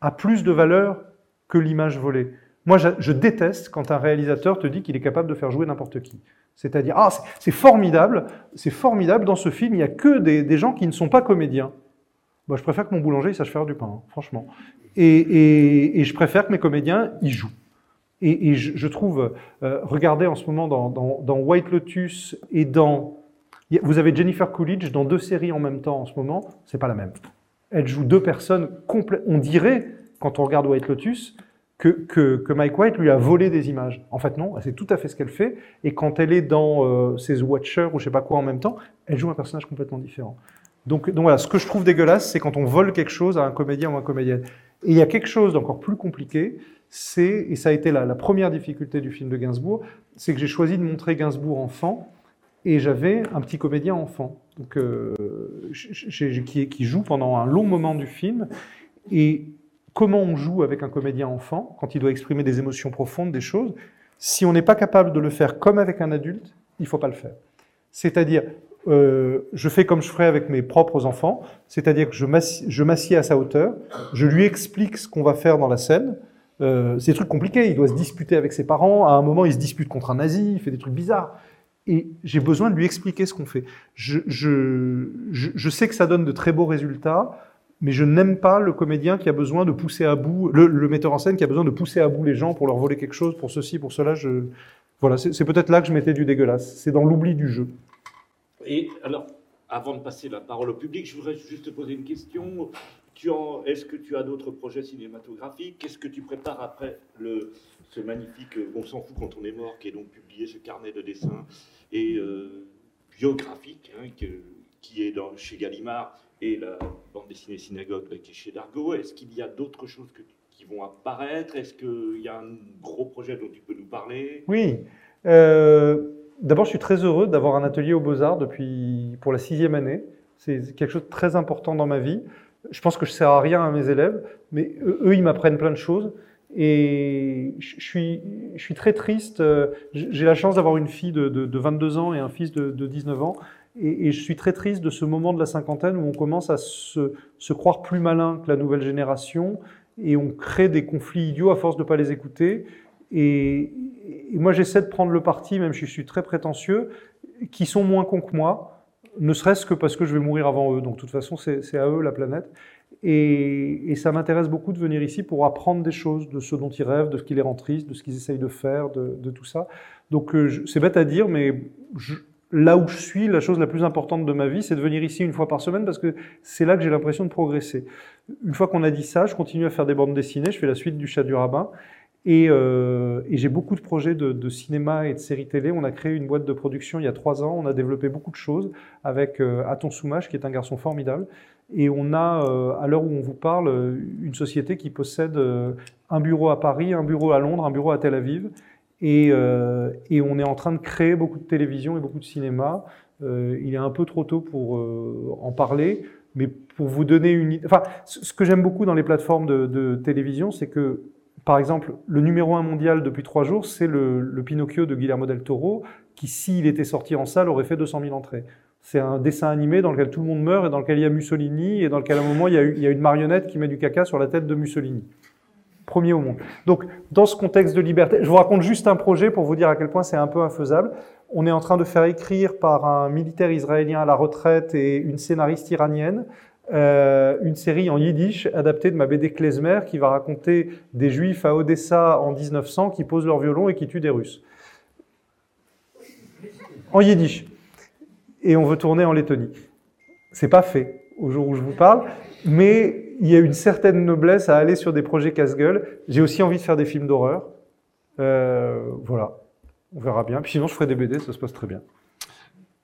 a plus de valeur que l'image volée. Moi, je déteste quand un réalisateur te dit qu'il est capable de faire jouer n'importe qui. C'est-à-dire, ah, c'est formidable, c'est formidable, dans ce film, il n'y a que des, gens qui ne sont pas comédiens. Moi, je préfère que mon boulanger, il sache faire du pain, hein, franchement. Et, je préfère que mes comédiens, ils jouent. Et, je, trouve, euh, regardez en ce moment dans, White Lotus et dans... Vous avez Jennifer Coolidge dans deux séries en même temps en ce moment, c'est pas la même. Elle joue deux personnes. On dirait, quand on regarde White Lotus, que, que, Mike White lui a volé des images. En fait, non, c'est tout à fait ce qu'elle fait. Et quand elle est dans euh, ses Watchers ou je sais pas quoi en même temps, elle joue un personnage complètement différent. Donc, voilà, ce que je trouve dégueulasse, c'est quand on vole quelque chose à un comédien ou à un comédienne. Et il y a quelque chose d'encore plus compliqué, c'est, et ça a été la, première difficulté du film de Gainsbourg, c'est que j'ai choisi de montrer Gainsbourg enfant, et j'avais un petit comédien enfant, euh, qui, qui joue pendant un long moment du film. Et comment on joue avec un comédien enfant quand il doit exprimer des émotions profondes, des choses. Si on n'est pas capable de le faire comme avec un adulte, il ne faut pas le faire. C'est-à-dire, euh, je fais comme je ferais avec mes propres enfants, c'est-à-dire que je m'assieds à sa hauteur, je lui explique ce qu'on va faire dans la scène. Euh, c'est des trucs compliqués, il doit se disputer avec ses parents, à un moment il se dispute contre un nazi, il fait des trucs bizarres. Et j'ai besoin de lui expliquer ce qu'on fait. Je, sais que ça donne de très beaux résultats, mais je n'aime pas le comédien qui a besoin de pousser à bout, le, metteur en scène qui a besoin de pousser à bout les gens pour leur voler quelque chose, pour ceci, pour cela. Voilà, c'est peut-être là que je mettais du dégueulasse. C'est dans l'oubli du jeu. Et alors, avant de passer la parole au public, je voudrais juste te poser une question. Est-ce que tu as d'autres projets cinématographiques? Qu'est-ce que tu prépares après le, ce magnifique On s'en fout quand on est mort, qui est donc publié, ce carnet de dessins et euh, biographique, hein, qui est chez Gallimard et la bande dessinée Synagogue qui est chez Dargo. Est-ce qu'il y a d'autres choses qui vont apparaître? Est-ce qu'il y a un gros projet dont tu peux nous parler? Oui. Euh, d'abord, je suis très heureux d'avoir un atelier aux Beaux-Arts depuis, pour la sixième année. C'est quelque chose de très important dans ma vie. Je pense que je ne sers à rien à mes élèves, mais eux, ils m'apprennent plein de choses. Et je suis, très triste. Euh, j'ai la chance d'avoir une fille de, de, 22 ans et un fils de 19 ans. Et, je suis très triste de ce moment de la cinquantaine où on commence à se, croire plus malin que la nouvelle génération et on crée des conflits idiots à force de ne pas les écouter. Et, moi, j'essaie de prendre le parti, même si je suis très prétentieux, qui sont moins cons que moi, ne serait-ce que parce que je vais mourir avant eux. Donc, de toute façon, c'est à eux la planète. Et, ça m'intéresse beaucoup de venir ici pour apprendre des choses de ce dont ils rêvent, de ce qui les rend tristes, de ce qu'ils essayent de faire, de, de tout ça. Donc, euh, c'est bête à dire, mais je, là où je suis, la chose la plus importante de ma vie, c'est de venir ici une fois par semaine parce que c'est là que j'ai l'impression de progresser. Une fois qu'on a dit ça, je continue à faire des bandes dessinées, je fais la suite du chat du rabbin. Et, euh, j'ai beaucoup de projets de, cinéma et de séries télé. On a créé une boîte de production il y a trois ans. On a développé beaucoup de choses avec euh, Aton Soumache, qui est un garçon formidable. Et on a, euh, à l'heure où on vous parle, une société qui possède euh, un bureau à Paris, un bureau à Londres, un bureau à Tel Aviv. Et, euh, et on est en train de créer beaucoup de télévision et beaucoup de cinéma. il est un peu trop tôt pour en parler, mais pour vous donner une... Enfin, ce que j'aime beaucoup dans les plateformes de, de télévision, c'est que par exemple, le numéro un mondial depuis trois jours, c'est le, le, Pinocchio de Guillermo del Toro, qui, s'il était sorti en salle, aurait fait 200 000 entrées. C'est un dessin animé dans lequel tout le monde meurt et dans lequel il y a Mussolini et dans lequel à un moment il y a, il y a une marionnette qui met du caca sur la tête de Mussolini. Premier au monde. Donc, dans ce contexte de liberté, je vous raconte juste un projet pour vous dire à quel point c'est un peu infaisable. On est en train de faire écrire par un militaire israélien à la retraite et une scénariste iranienne euh, une série en yiddish adaptée de ma BD Klezmer qui va raconter des juifs à Odessa en 1900 qui posent leur violon et qui tuent des Russes. En yiddish. Et on veut tourner en Lettonie. C'est pas fait au jour où je vous parle, mais il y a une certaine noblesse à aller sur des projets casse-gueule. J'ai aussi envie de faire des films d'horreur. Euh, voilà, on verra bien. Puis sinon, je ferai des BD, ça se passe très bien.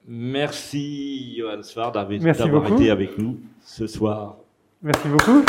Merci Johan Svard d'avoir été avec nous ce soir. Merci beaucoup.